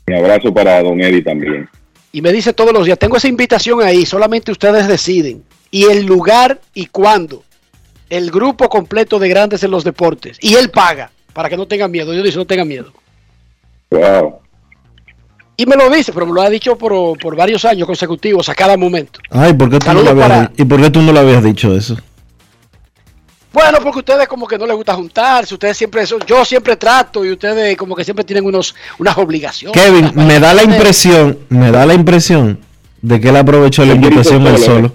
mi abrazo para Don Eddie también. Y me dice todos los días, tengo esa invitación ahí, solamente ustedes deciden. Y el lugar y cuándo. El grupo completo de grandes en los deportes. Y él paga, para que no tengan miedo. Yo dice, no tengan miedo. Wow. Y me lo dice, pero me lo ha dicho por, por varios años consecutivos, a cada momento. Ay, ¿por qué tú no habías para- di- ¿y por qué tú no le habías dicho eso? Bueno, porque ustedes como que no les gusta juntarse, ustedes siempre, son- yo siempre trato y ustedes como que siempre tienen unos, unas obligaciones. Kevin, me da la impresión, me da la impresión de que él aprovechó la invitación él solo.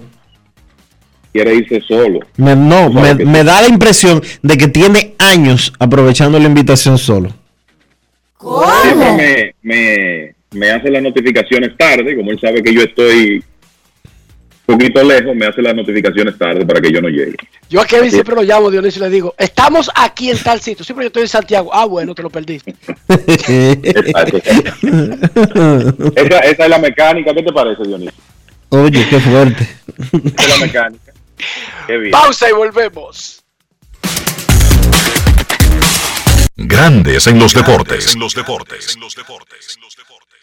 Quiere irse solo. Me- no, me, da la impresión de que tiene años aprovechando la invitación solo. Siempre me, me, me hace las notificaciones tarde, como él sabe que yo estoy poquito lejos, me hace las notificaciones tarde para que yo no llegue. Yo a Kevin siempre lo llamo, Dionisio, y le digo, estamos aquí en tal sitio. Siempre yo estoy en Santiago. Ah, bueno, te lo perdiste. [laughs] Esa, esa es la mecánica, ¿qué te parece, Dionisio? Oye, qué fuerte. de la mecánica. Qué bien. Pausa y volvemos. Grandes en los deportes.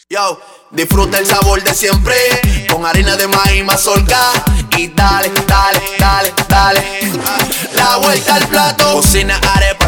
Yo, disfruta el sabor de siempre con harina de maíz mazorca y dale, dale, dale, dale. La vuelta al plato, cocina arepa,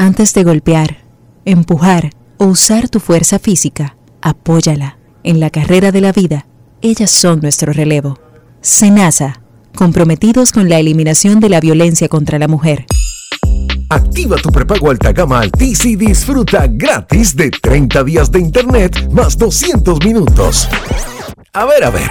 Antes de golpear, empujar o usar tu fuerza física, apóyala. En la carrera de la vida, ellas son nuestro relevo. Senasa, comprometidos con la eliminación de la violencia contra la mujer. Activa tu prepago alta gama Altis y disfruta gratis de 30 días de internet más 200 minutos. A ver, a ver.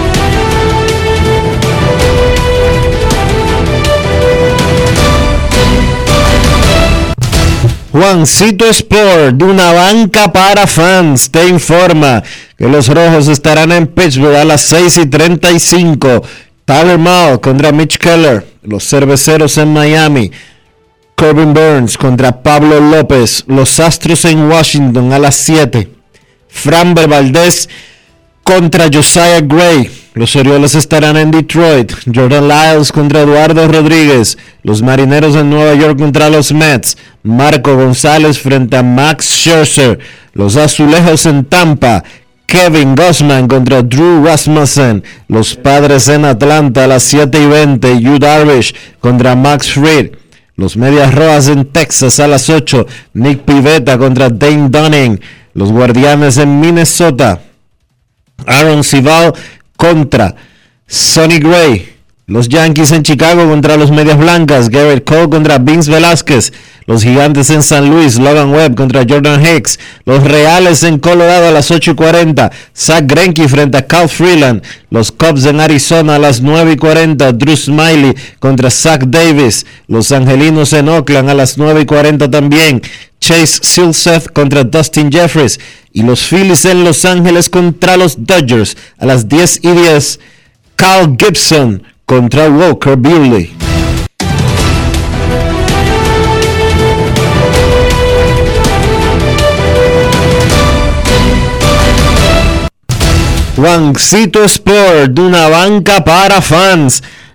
Juancito Sport, de una banca para fans, te informa que los rojos estarán en Pittsburgh a las 6 y 35. Tyler Mao contra Mitch Keller, los cerveceros en Miami. Corbin Burns contra Pablo López, los Astros en Washington a las 7. Framber Valdez contra Josiah Gray. Los Orioles estarán en Detroit. Jordan Lyles contra Eduardo Rodríguez. Los Marineros en Nueva York contra los Mets. Marco González frente a Max Scherzer. Los Azulejos en Tampa. Kevin Gossman contra Drew Rasmussen. Los Padres en Atlanta a las 7 y 20. Yu Darvish contra Max Fried. Los Medias Rojas en Texas a las 8. Nick Pivetta contra Dane Dunning. Los Guardianes en Minnesota. Aaron Sival contra Sonny Gray. Los Yankees en Chicago contra los Medias Blancas. Garrett Cole contra Vince Velázquez. Los Gigantes en San Luis. Logan Webb contra Jordan Hicks. Los Reales en Colorado a las 8 y 40. Zach Greinke frente a Cal Freeland. Los Cubs en Arizona a las 9 y 40. Drew Smiley contra Zach Davis. Los Angelinos en Oakland a las 9 y 40 también. Chase Silseth contra Dustin Jeffries. Y los Phillies en Los Ángeles contra los Dodgers a las 10 y 10. Carl Gibson contra Walker Buehler. Juancito Sport, una banca para fans.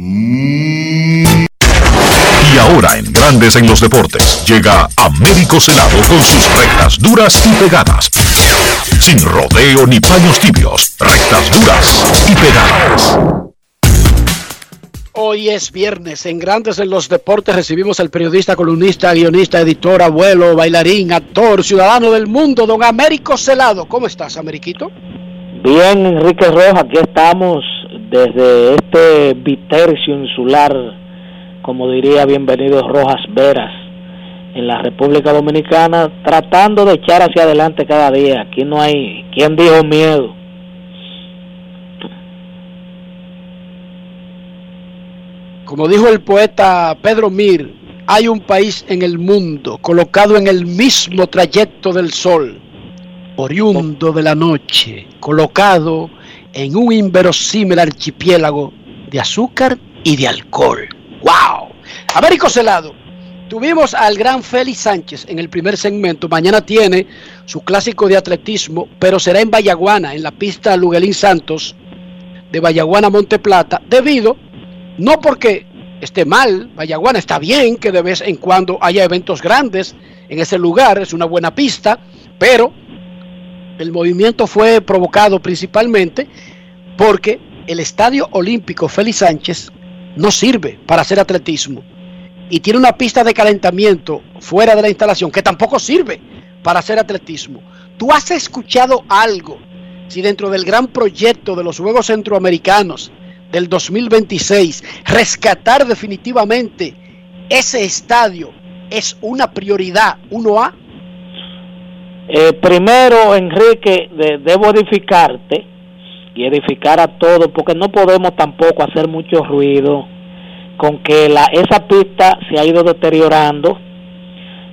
Y ahora en Grandes en los deportes llega Américo Celado con sus rectas duras y pegadas. Sin rodeo ni paños tibios, rectas duras y pegadas. Hoy es viernes. En Grandes en los Deportes recibimos al periodista, columnista, guionista, editor, abuelo, bailarín, actor, ciudadano del mundo, don Américo Celado. ¿Cómo estás, Ameriquito? Bien, Enrique Rojas, aquí estamos desde este bitercio insular, como diría Bienvenidos Rojas Veras, en la República Dominicana, tratando de echar hacia adelante cada día. Aquí no hay, ¿quién dijo miedo? Como dijo el poeta Pedro Mir, hay un país en el mundo colocado en el mismo trayecto del sol, oriundo de la noche, colocado en un inverosímil archipiélago de azúcar y de alcohol. ¡Wow! Américo Celado, tuvimos al gran Félix Sánchez en el primer segmento. Mañana tiene su clásico de atletismo, pero será en Vallaguana, en la pista Luguelín Santos de Vallaguana Monte Plata, debido no porque esté mal, Vallaguana está bien que de vez en cuando haya eventos grandes en ese lugar, es una buena pista, pero el movimiento fue provocado principalmente porque el Estadio Olímpico Félix Sánchez no sirve para hacer atletismo y tiene una pista de calentamiento fuera de la instalación que tampoco sirve para hacer atletismo. ¿Tú has escuchado algo si dentro del gran proyecto de los Juegos Centroamericanos del 2026, rescatar definitivamente ese estadio es una prioridad 1A? Eh, primero, Enrique, de, debo edificarte y edificar a todos, porque no podemos tampoco hacer mucho ruido con que la, esa pista se ha ido deteriorando,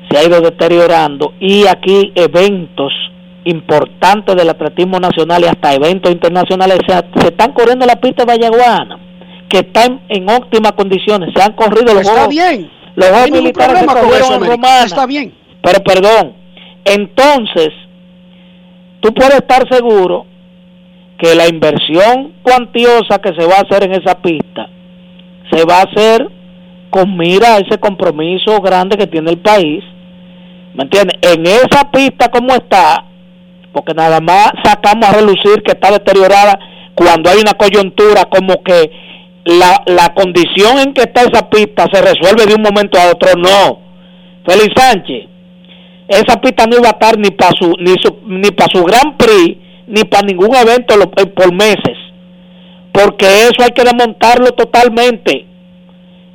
se ha ido deteriorando y aquí eventos importantes del atletismo nacional y hasta eventos internacionales se, se están corriendo la pista de Vallaguana, que está en, en óptimas condiciones, se han corrido los Está juegos, bien. los juegos militares con corrieron en. Romana. Está bien. Pero perdón, entonces, tú puedes estar seguro que la inversión cuantiosa que se va a hacer en esa pista se va a hacer con mira a ese compromiso grande que tiene el país. ¿Me entiendes? En esa pista como está, porque nada más sacamos a relucir que está deteriorada cuando hay una coyuntura como que la, la condición en que está esa pista se resuelve de un momento a otro, no. Félix Sánchez, esa pista no iba a estar ni para su ni su, ni para su Gran Prix ni para ningún evento eh, por meses. Porque eso hay que desmontarlo totalmente.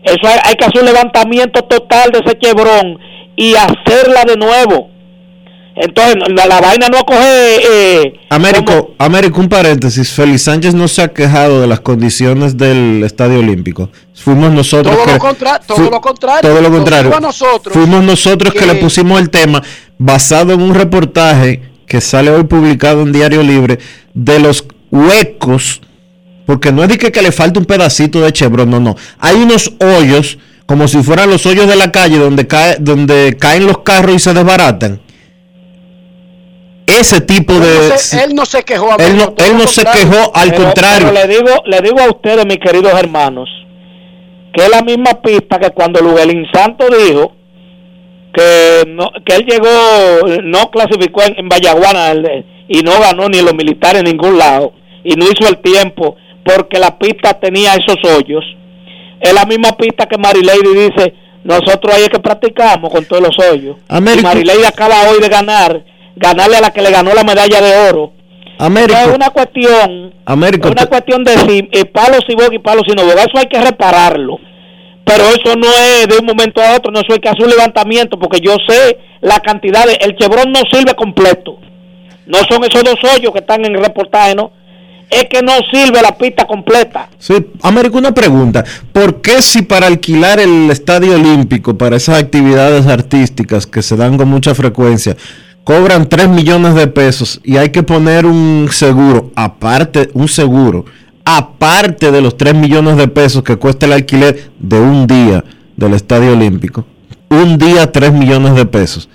Eso hay, hay que hacer un levantamiento total de ese quebrón y hacerla de nuevo entonces la, la vaina no coge eh, Américo, Américo, un paréntesis. Félix Sánchez no se ha quejado de las condiciones del Estadio Olímpico. Fuimos nosotros Todo que, lo, contra- todo fu- lo contrario. todo lo contrario. a nosotros Fuimos nosotros que... que- le pusimos el tema basado en un reportaje que sale hoy publicado en Diario Libre de los huecos, porque no es de que, que le falta un pedacito de chevron, no, no. Hay unos hoyos como si fueran los hoyos de la calle donde cae, donde caen los carros y se desbaratan. Ese tipo Él de no se- él no se quejó. él Américo, no, él no se quejó, al Pero- contrario. pero le digo, le digo a ustedes, mis queridos hermanos, que es la misma pista que cuando Luguelín Santo dijo que no, que él llegó, no clasificó en, en Vallaguana él, y no ganó ni los militares en ningún lado y no hizo el tiempo porque la pista tenía esos hoyos. Es la misma pista que Marilady dice, nosotros ahí es que practicamos con todos los hoyos. Américo- Y Marilady acaba hoy de ganar, ganarle a la que le ganó la medalla de oro. Américo. Es una cuestión Américo, es una cuestión de si eh, palo si boga y palo si no boga. Eso hay que repararlo. Pero eso no es de un momento a otro, no eso hay que hacer un levantamiento porque yo sé la cantidad de... El chevron no sirve completo. No son esos dos hoyos que están en el reportaje, ¿no? Es que no sirve la pista completa. Sí, Américo, una pregunta. ¿Por qué si para alquilar el estadio olímpico para esas actividades artísticas que se dan con mucha frecuencia, cobran 3 millones de pesos y hay que poner un seguro, aparte, un seguro, aparte de los 3 millones de pesos que cuesta el alquiler de un día del estadio olímpico? Un día 3 millones de pesos.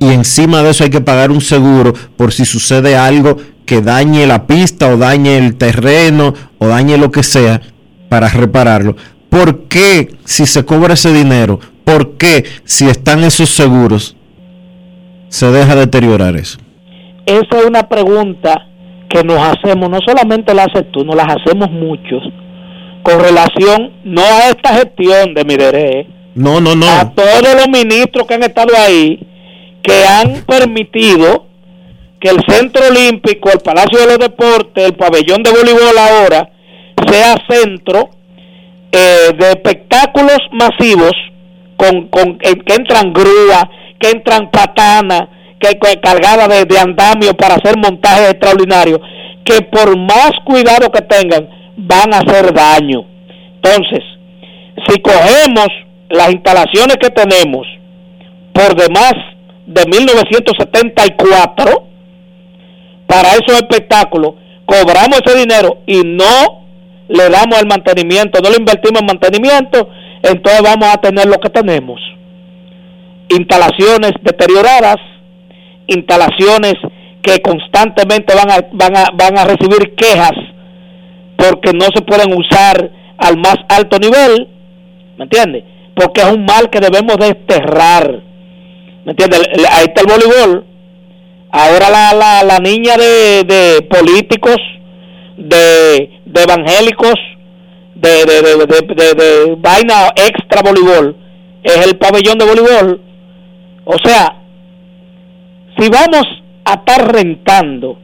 Y encima de eso hay que pagar un seguro por si sucede algo que dañe la pista o dañe el terreno o dañe lo que sea para repararlo. ¿Por qué si se cobra ese dinero? ¿Por qué si están esos seguros se deja deteriorar eso? Esa es una pregunta que nos hacemos, no solamente la haces tú, nos las hacemos muchos, con relación no a esta gestión de Mideré, no, no, no. a todos los ministros que han estado ahí, que han permitido que el Centro Olímpico, el Palacio de los Deportes, el pabellón de voleibol ahora, sea centro eh, de espectáculos masivos con, con que entran grúas, que entran patanas, que, que cargadas de, de andamio para hacer montajes extraordinarios, que por más cuidado que tengan, van a hacer daño. Entonces, si cogemos las instalaciones que tenemos por demás de 1974 para esos espectáculos, cobramos ese dinero y no le damos el mantenimiento, no le invertimos en mantenimiento, entonces vamos a tener lo que tenemos. Instalaciones deterioradas, instalaciones que constantemente van a, van a, van a recibir quejas porque no se pueden usar al más alto nivel, ¿me entiendes? Porque es un mal que debemos desterrar, ¿me entiendes? Ahí está el voleibol, ahora la, la, la niña de, de políticos, de, de evangélicos, de, de, de, de, vaina extra voleibol, es el pabellón de voleibol. O sea, si vamos a estar rentando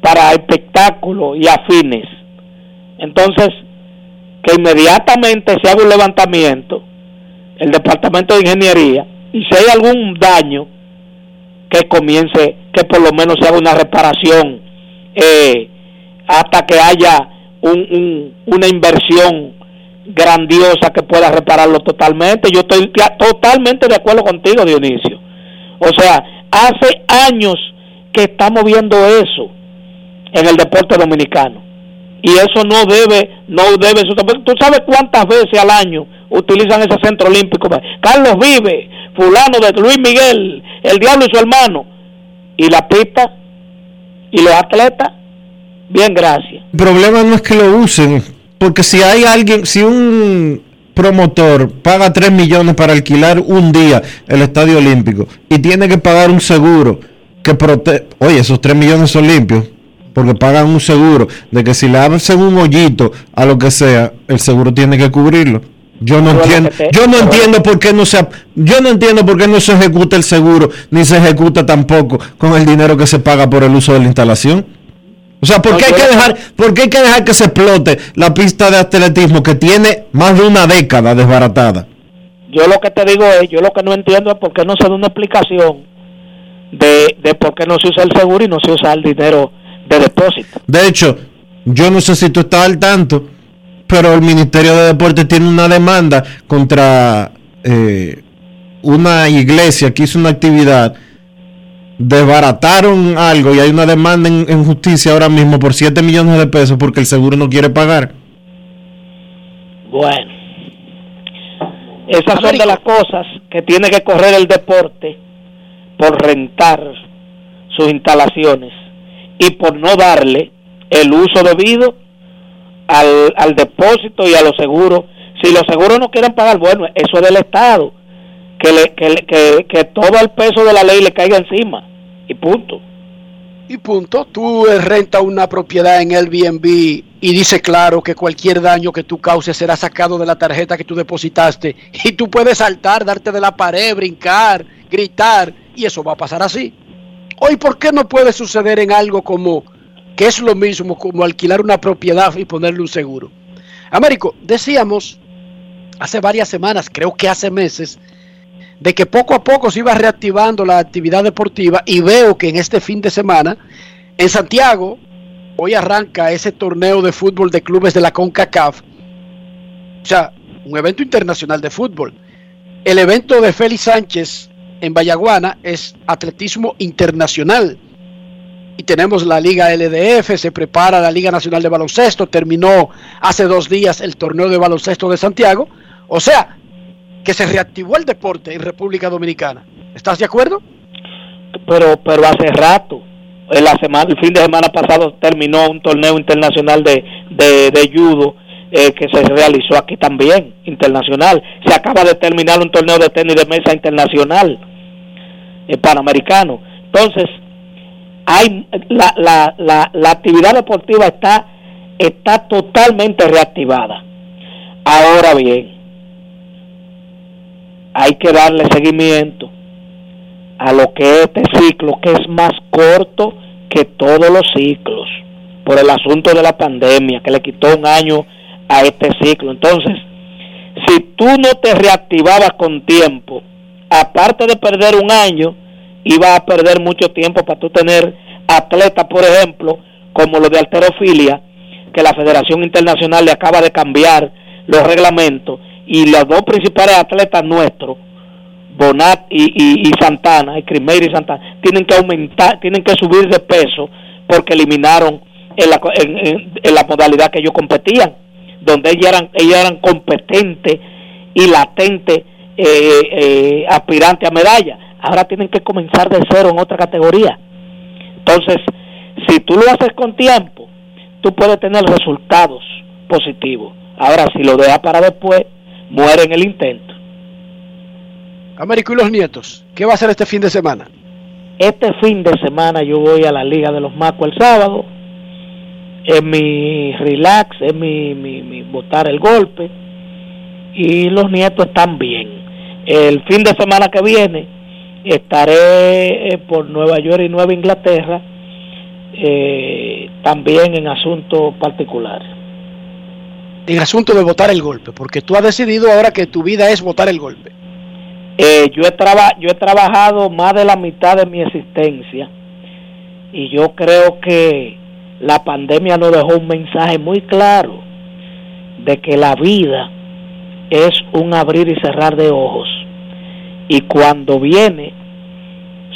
para espectáculos y afines, entonces que inmediatamente se haga un levantamiento, el departamento de ingeniería, y si hay algún daño, que comience, que por lo menos se haga una reparación eh, hasta que haya un, un, una inversión grandiosa que pueda repararlo totalmente. Yo estoy totalmente de acuerdo contigo, Dionisio. O sea, hace años que estamos viendo eso en el deporte dominicano. Y eso no debe, no debe ¿Tú sabes cuántas veces al año utilizan ese centro olímpico? Carlos Vive, fulano de Luis Miguel, el diablo y su hermano. Y la pista y los atletas, bien, gracias. El problema no es que lo usen, porque si hay alguien, si un promotor paga 3 millones para alquilar un día el estadio olímpico y tiene que pagar un seguro que protege, oye, esos 3 millones son limpios, porque pagan un seguro de que si le hacen un hoyito a lo que sea, el seguro tiene que cubrirlo. Yo no entiendo, yo no entiendo por qué no se yo no entiendo por qué no se ejecuta el seguro ni se ejecuta tampoco con el dinero que se paga por el uso de la instalación. O sea, ¿por qué hay que dejar, por qué hay que dejar que se explote la pista de atletismo que tiene más de una década desbaratada? Yo lo que te digo es, yo lo que no entiendo es por qué no se da una explicación de, de por qué no se usa el seguro y no se usa el dinero de depósito. De hecho, yo no sé si tú estás al tanto, pero el Ministerio de Deportes tiene una demanda contra eh, una iglesia que hizo una actividad, desbarataron algo y hay una demanda en, justicia ahora mismo por 7 millones de pesos porque el seguro no quiere pagar. Bueno, esas son de las cosas que tiene que correr el deporte por rentar sus instalaciones y por no darle el uso debido al, al depósito y a los seguros. Si los seguros no quieren pagar, bueno, eso es del Estado. Que, le, que, que, que todo el peso de la ley le caiga encima. Y punto. Y punto. Tú rentas una propiedad en Airbnb y dice claro que cualquier daño que tú causes será sacado de la tarjeta que tú depositaste. Y tú puedes saltar, darte de la pared, brincar, gritar. Y eso va a pasar así. Hoy, ¿por qué no puede suceder en algo como que es lo mismo como alquilar una propiedad y ponerle un seguro. Américo, decíamos hace varias semanas, creo que hace meses, de que poco a poco se iba reactivando la actividad deportiva y veo que en este fin de semana en Santiago hoy arranca ese torneo de fútbol de clubes de la CONCACAF. O sea, un evento internacional de fútbol. El evento de Félix Sánchez en Vallaguana es atletismo internacional y tenemos la Liga LDF, se prepara la Liga Nacional de Baloncesto, terminó hace dos días el torneo de baloncesto de Santiago, o sea, que se reactivó el deporte en República Dominicana. ¿Estás de acuerdo? Pero, pero hace rato, la semana, el fin de semana pasado terminó un torneo internacional de, de, de judo eh, que se realizó aquí también, internacional. Se acaba de terminar un torneo de tenis de mesa internacional, eh, panamericano. Entonces, hay la, la, la, la actividad deportiva está, está totalmente reactivada. Ahora bien, hay que darle seguimiento a lo que es este ciclo, que es más corto que todos los ciclos, por el asunto de la pandemia, que le quitó un año a este ciclo. Entonces, si tú no te reactivabas con tiempo, aparte de perder un año, ibas a perder mucho tiempo para tú tener atletas, por ejemplo, como los de alterofilia, que la Federación Internacional le acaba de cambiar los reglamentos y los dos principales atletas nuestros, Bonat y, y, Santana, y Crimeiro y Santana, tienen que aumentar, tienen que subir de peso porque eliminaron en la, en, en la modalidad que ellos competían donde ellos eran, ellos eran competentes y latentes eh, eh, aspirantes a medalla. Ahora tienen que comenzar de cero en otra categoría. Entonces, si tú lo haces con tiempo, tú puedes tener resultados positivos. Ahora, si lo dejas para después, muere en el intento. Américo y los nietos, ¿qué va a hacer este fin de semana? Este fin de semana yo voy a la Liga de los Macos el sábado es mi relax, es mi, mi, mi botar el golpe y los nietos están bien. El fin de semana que viene estaré eh, por Nueva York y Nueva Inglaterra eh, también en asuntos particulares. En asunto de votar el golpe, porque tú has decidido ahora que tu vida es votar el golpe. Eh, yo, he yo he trabajado más de la mitad de mi existencia y yo creo que la pandemia nos dejó un mensaje muy claro de que la vida es un abrir y cerrar de ojos. Y cuando viene,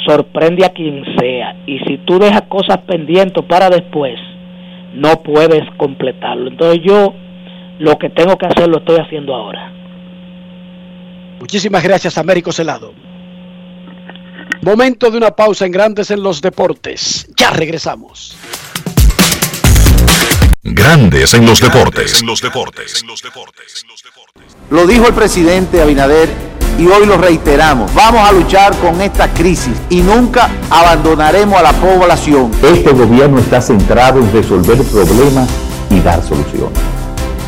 sorprende a quien sea. Y si tú dejas cosas pendientes para después, no puedes completarlo. Entonces yo lo que tengo que hacer lo estoy haciendo ahora. Muchísimas gracias, Américo Celado. Momento de una pausa en Grandes en los Deportes. Ya regresamos. Grandes en los deportes. En los deportes. Lo dijo el presidente Abinader y hoy lo reiteramos. Vamos a luchar con esta crisis y nunca abandonaremos a la población. Este gobierno está centrado en resolver problemas y dar soluciones.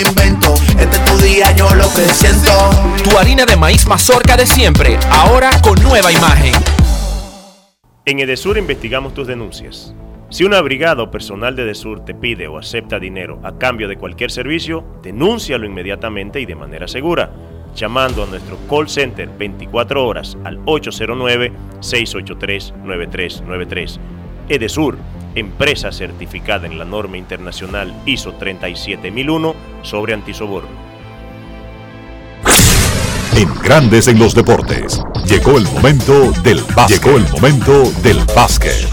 invento. Este es tu día, yo lo que siento. Tu harina de maíz mazorca de siempre, ahora con nueva imagen. En Edesur investigamos tus denuncias. Si una brigada o personal de Edesur te pide o acepta dinero a cambio de cualquier servicio, denúncialo inmediatamente y de manera segura, llamando a nuestro call center 24 horas al 809-683-9393. Edesur, empresa certificada en la norma internacional ISO 37001 sobre antisoborno. En Grandes en los Deportes, llegó el momento del básquet. Llegó el momento del básquet.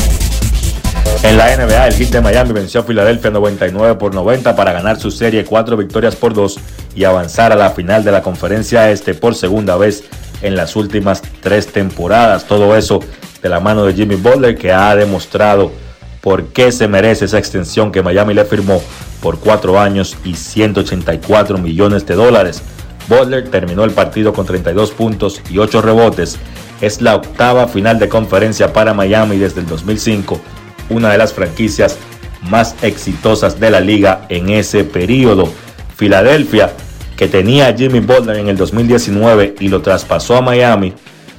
En la NBA, el Heat de Miami venció a Filadelfia 99 por 90 para ganar su serie 4 victorias por 2 y avanzar a la final de la conferencia este por segunda vez en las últimas tres temporadas. Todo eso de la mano de Jimmy Butler que ha demostrado por qué se merece esa extensión que Miami le firmó por 4 años y 184 millones de dólares. Butler terminó el partido con 32 puntos y 8 rebotes. Es la octava final de conferencia para Miami desde el 2005, una de las franquicias más exitosas de la liga en ese periodo. Filadelfia, que tenía a Jimmy Butler en el 2019 y lo traspasó a Miami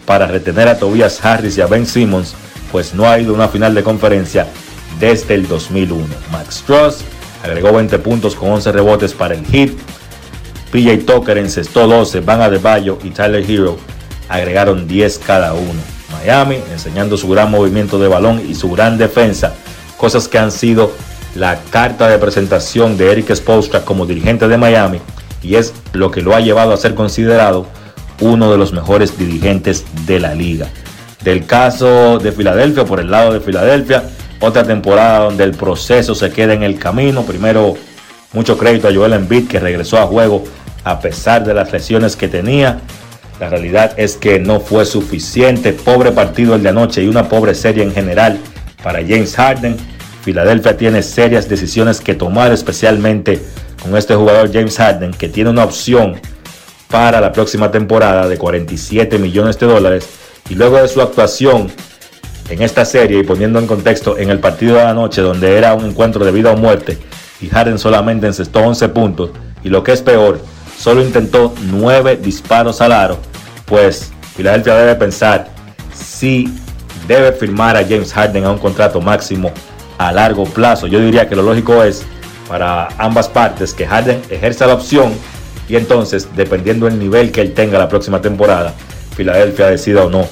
para retener a Tobias Harris y a Ben Simmons, pues no ha ido una final de conferencia desde el 2001. Max Struss agregó 20 puntos con 11 rebotes para el hit. PJ Tucker encestó 12, Van Adebayo y Tyler Hero agregaron 10 cada uno. Miami enseñando su gran movimiento de balón y su gran defensa, cosas que han sido la carta de presentación de Eric Spoelstra como dirigente de Miami y es lo que lo ha llevado a ser considerado uno de los mejores dirigentes de la liga. Del caso de Filadelfia, por el lado de Filadelfia, otra temporada donde el proceso se queda en el camino. Primero, mucho crédito a Joel Embiid que regresó a juego a pesar de las lesiones que tenía. La realidad es que no fue suficiente. Pobre partido el de anoche y una pobre serie en general para James Harden. Filadelfia tiene serias decisiones que tomar, especialmente con este jugador James Harden, que tiene una opción para la próxima temporada de 47 millones de dólares. Y luego de su actuación en esta serie y poniendo en contexto en el partido de anoche donde era un encuentro de vida o muerte y Harden solamente encestó 11 puntos y lo que es peor, solo intentó 9 disparos al aro, pues Filadelfia debe pensar si debe firmar a James Harden a un contrato máximo a largo plazo. Yo diría que lo lógico es para ambas partes que Harden ejerza la opción y entonces, dependiendo del nivel que él tenga la próxima temporada, Filadelfia decida o no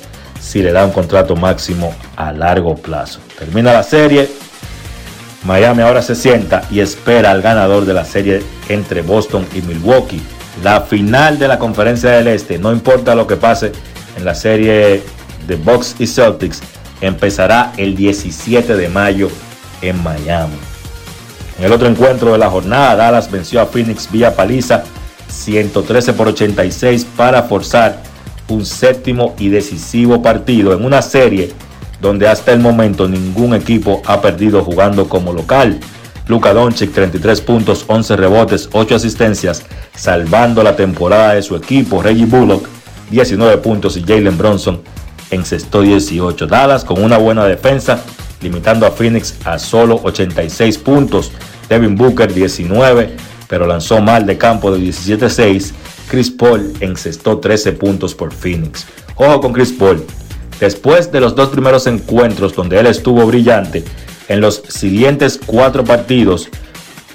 si le da un contrato máximo a largo plazo. Termina la serie. Miami ahora se sienta y espera al ganador de la serie entre Boston y Milwaukee. La final de la conferencia del Este, no importa lo que pase en la serie de Bucks y Celtics, empezará el 17 de mayo en Miami. En el otro encuentro de la jornada, Dallas venció a Phoenix vía paliza 113 por 86 para forzar un séptimo y decisivo partido en una serie donde hasta el momento ningún equipo ha perdido jugando como local. Luka Doncic 33 puntos, 11 rebotes, 8 asistencias, salvando la temporada de su equipo. Reggie Bullock 19 puntos y Jalen Bronson encestó 18. Dallas con una buena defensa, limitando a Phoenix a solo 86 puntos. Devin Booker 19, pero lanzó mal de campo de 17-6. Chris Paul encestó 13 puntos por Phoenix. Ojo con Chris Paul. Después de los dos primeros encuentros donde él estuvo brillante, en los siguientes cuatro partidos,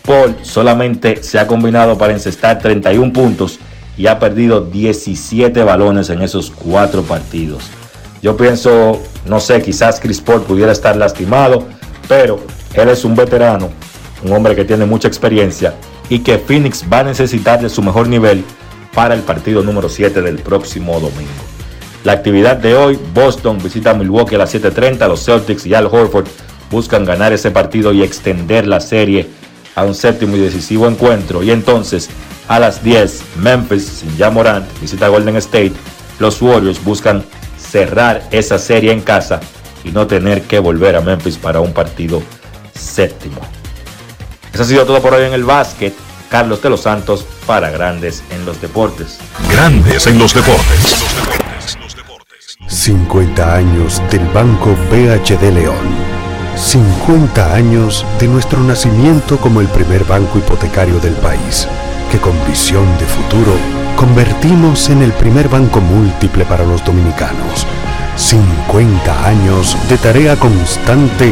Paul solamente se ha combinado para encestar 31 puntos y ha perdido 17 balones en esos cuatro partidos. Yo pienso, no sé, quizás Chris Paul pudiera estar lastimado, pero él es un veterano, un hombre que tiene mucha experiencia y que Phoenix va a necesitar de su mejor nivel para el partido número 7 del próximo domingo. La actividad de hoy, Boston visita Milwaukee a las 7.30, los Celtics y Al Horford buscan ganar ese partido y extender la serie a un séptimo y decisivo encuentro. Y entonces, a las 10, Memphis, sin ya Morant, visita Golden State. Los Warriors buscan cerrar esa serie en casa y no tener que volver a Memphis para un partido séptimo. Eso ha sido todo por hoy en el básquet. Carlos de los Santos para Grandes en los Deportes. Grandes en los Deportes. 50 años del Banco BHD León. 50 años de nuestro nacimiento como el primer banco hipotecario del país, que con visión de futuro convertimos en el primer banco múltiple para los dominicanos. 50 años de tarea constante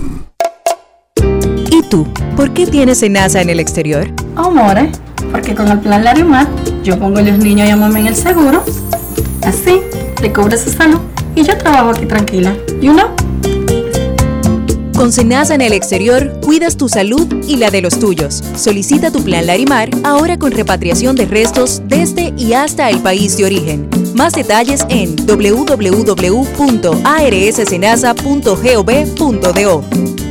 ¿Y tú? ¿Por qué tienes NASA en el exterior? Amores, porque con el plan Larimar yo pongo a los niños y a mamá en el seguro. Así, le cobra su salud y yo trabajo aquí tranquila. You know? Con Senasa en el exterior, cuidas tu salud y la de los tuyos. Solicita tu plan Larimar ahora con repatriación de restos desde y hasta el país de origen. Más detalles en www.arssenasa.gov.do.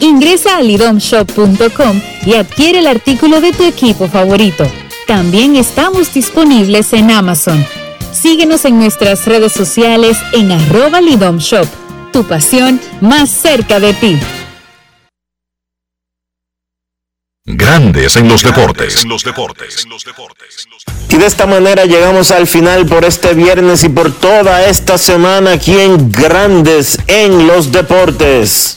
Ingresa a lidomshop.com y adquiere el artículo de tu equipo favorito. También estamos disponibles en Amazon. Síguenos en nuestras redes sociales en arroba lidomshop. Tu pasión más cerca de ti. Grandes en los deportes. Y de esta manera llegamos al final por este viernes y por toda esta semana aquí en Grandes en los deportes.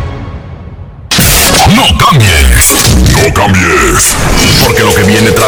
No cambies, no cambies, porque lo que viene tras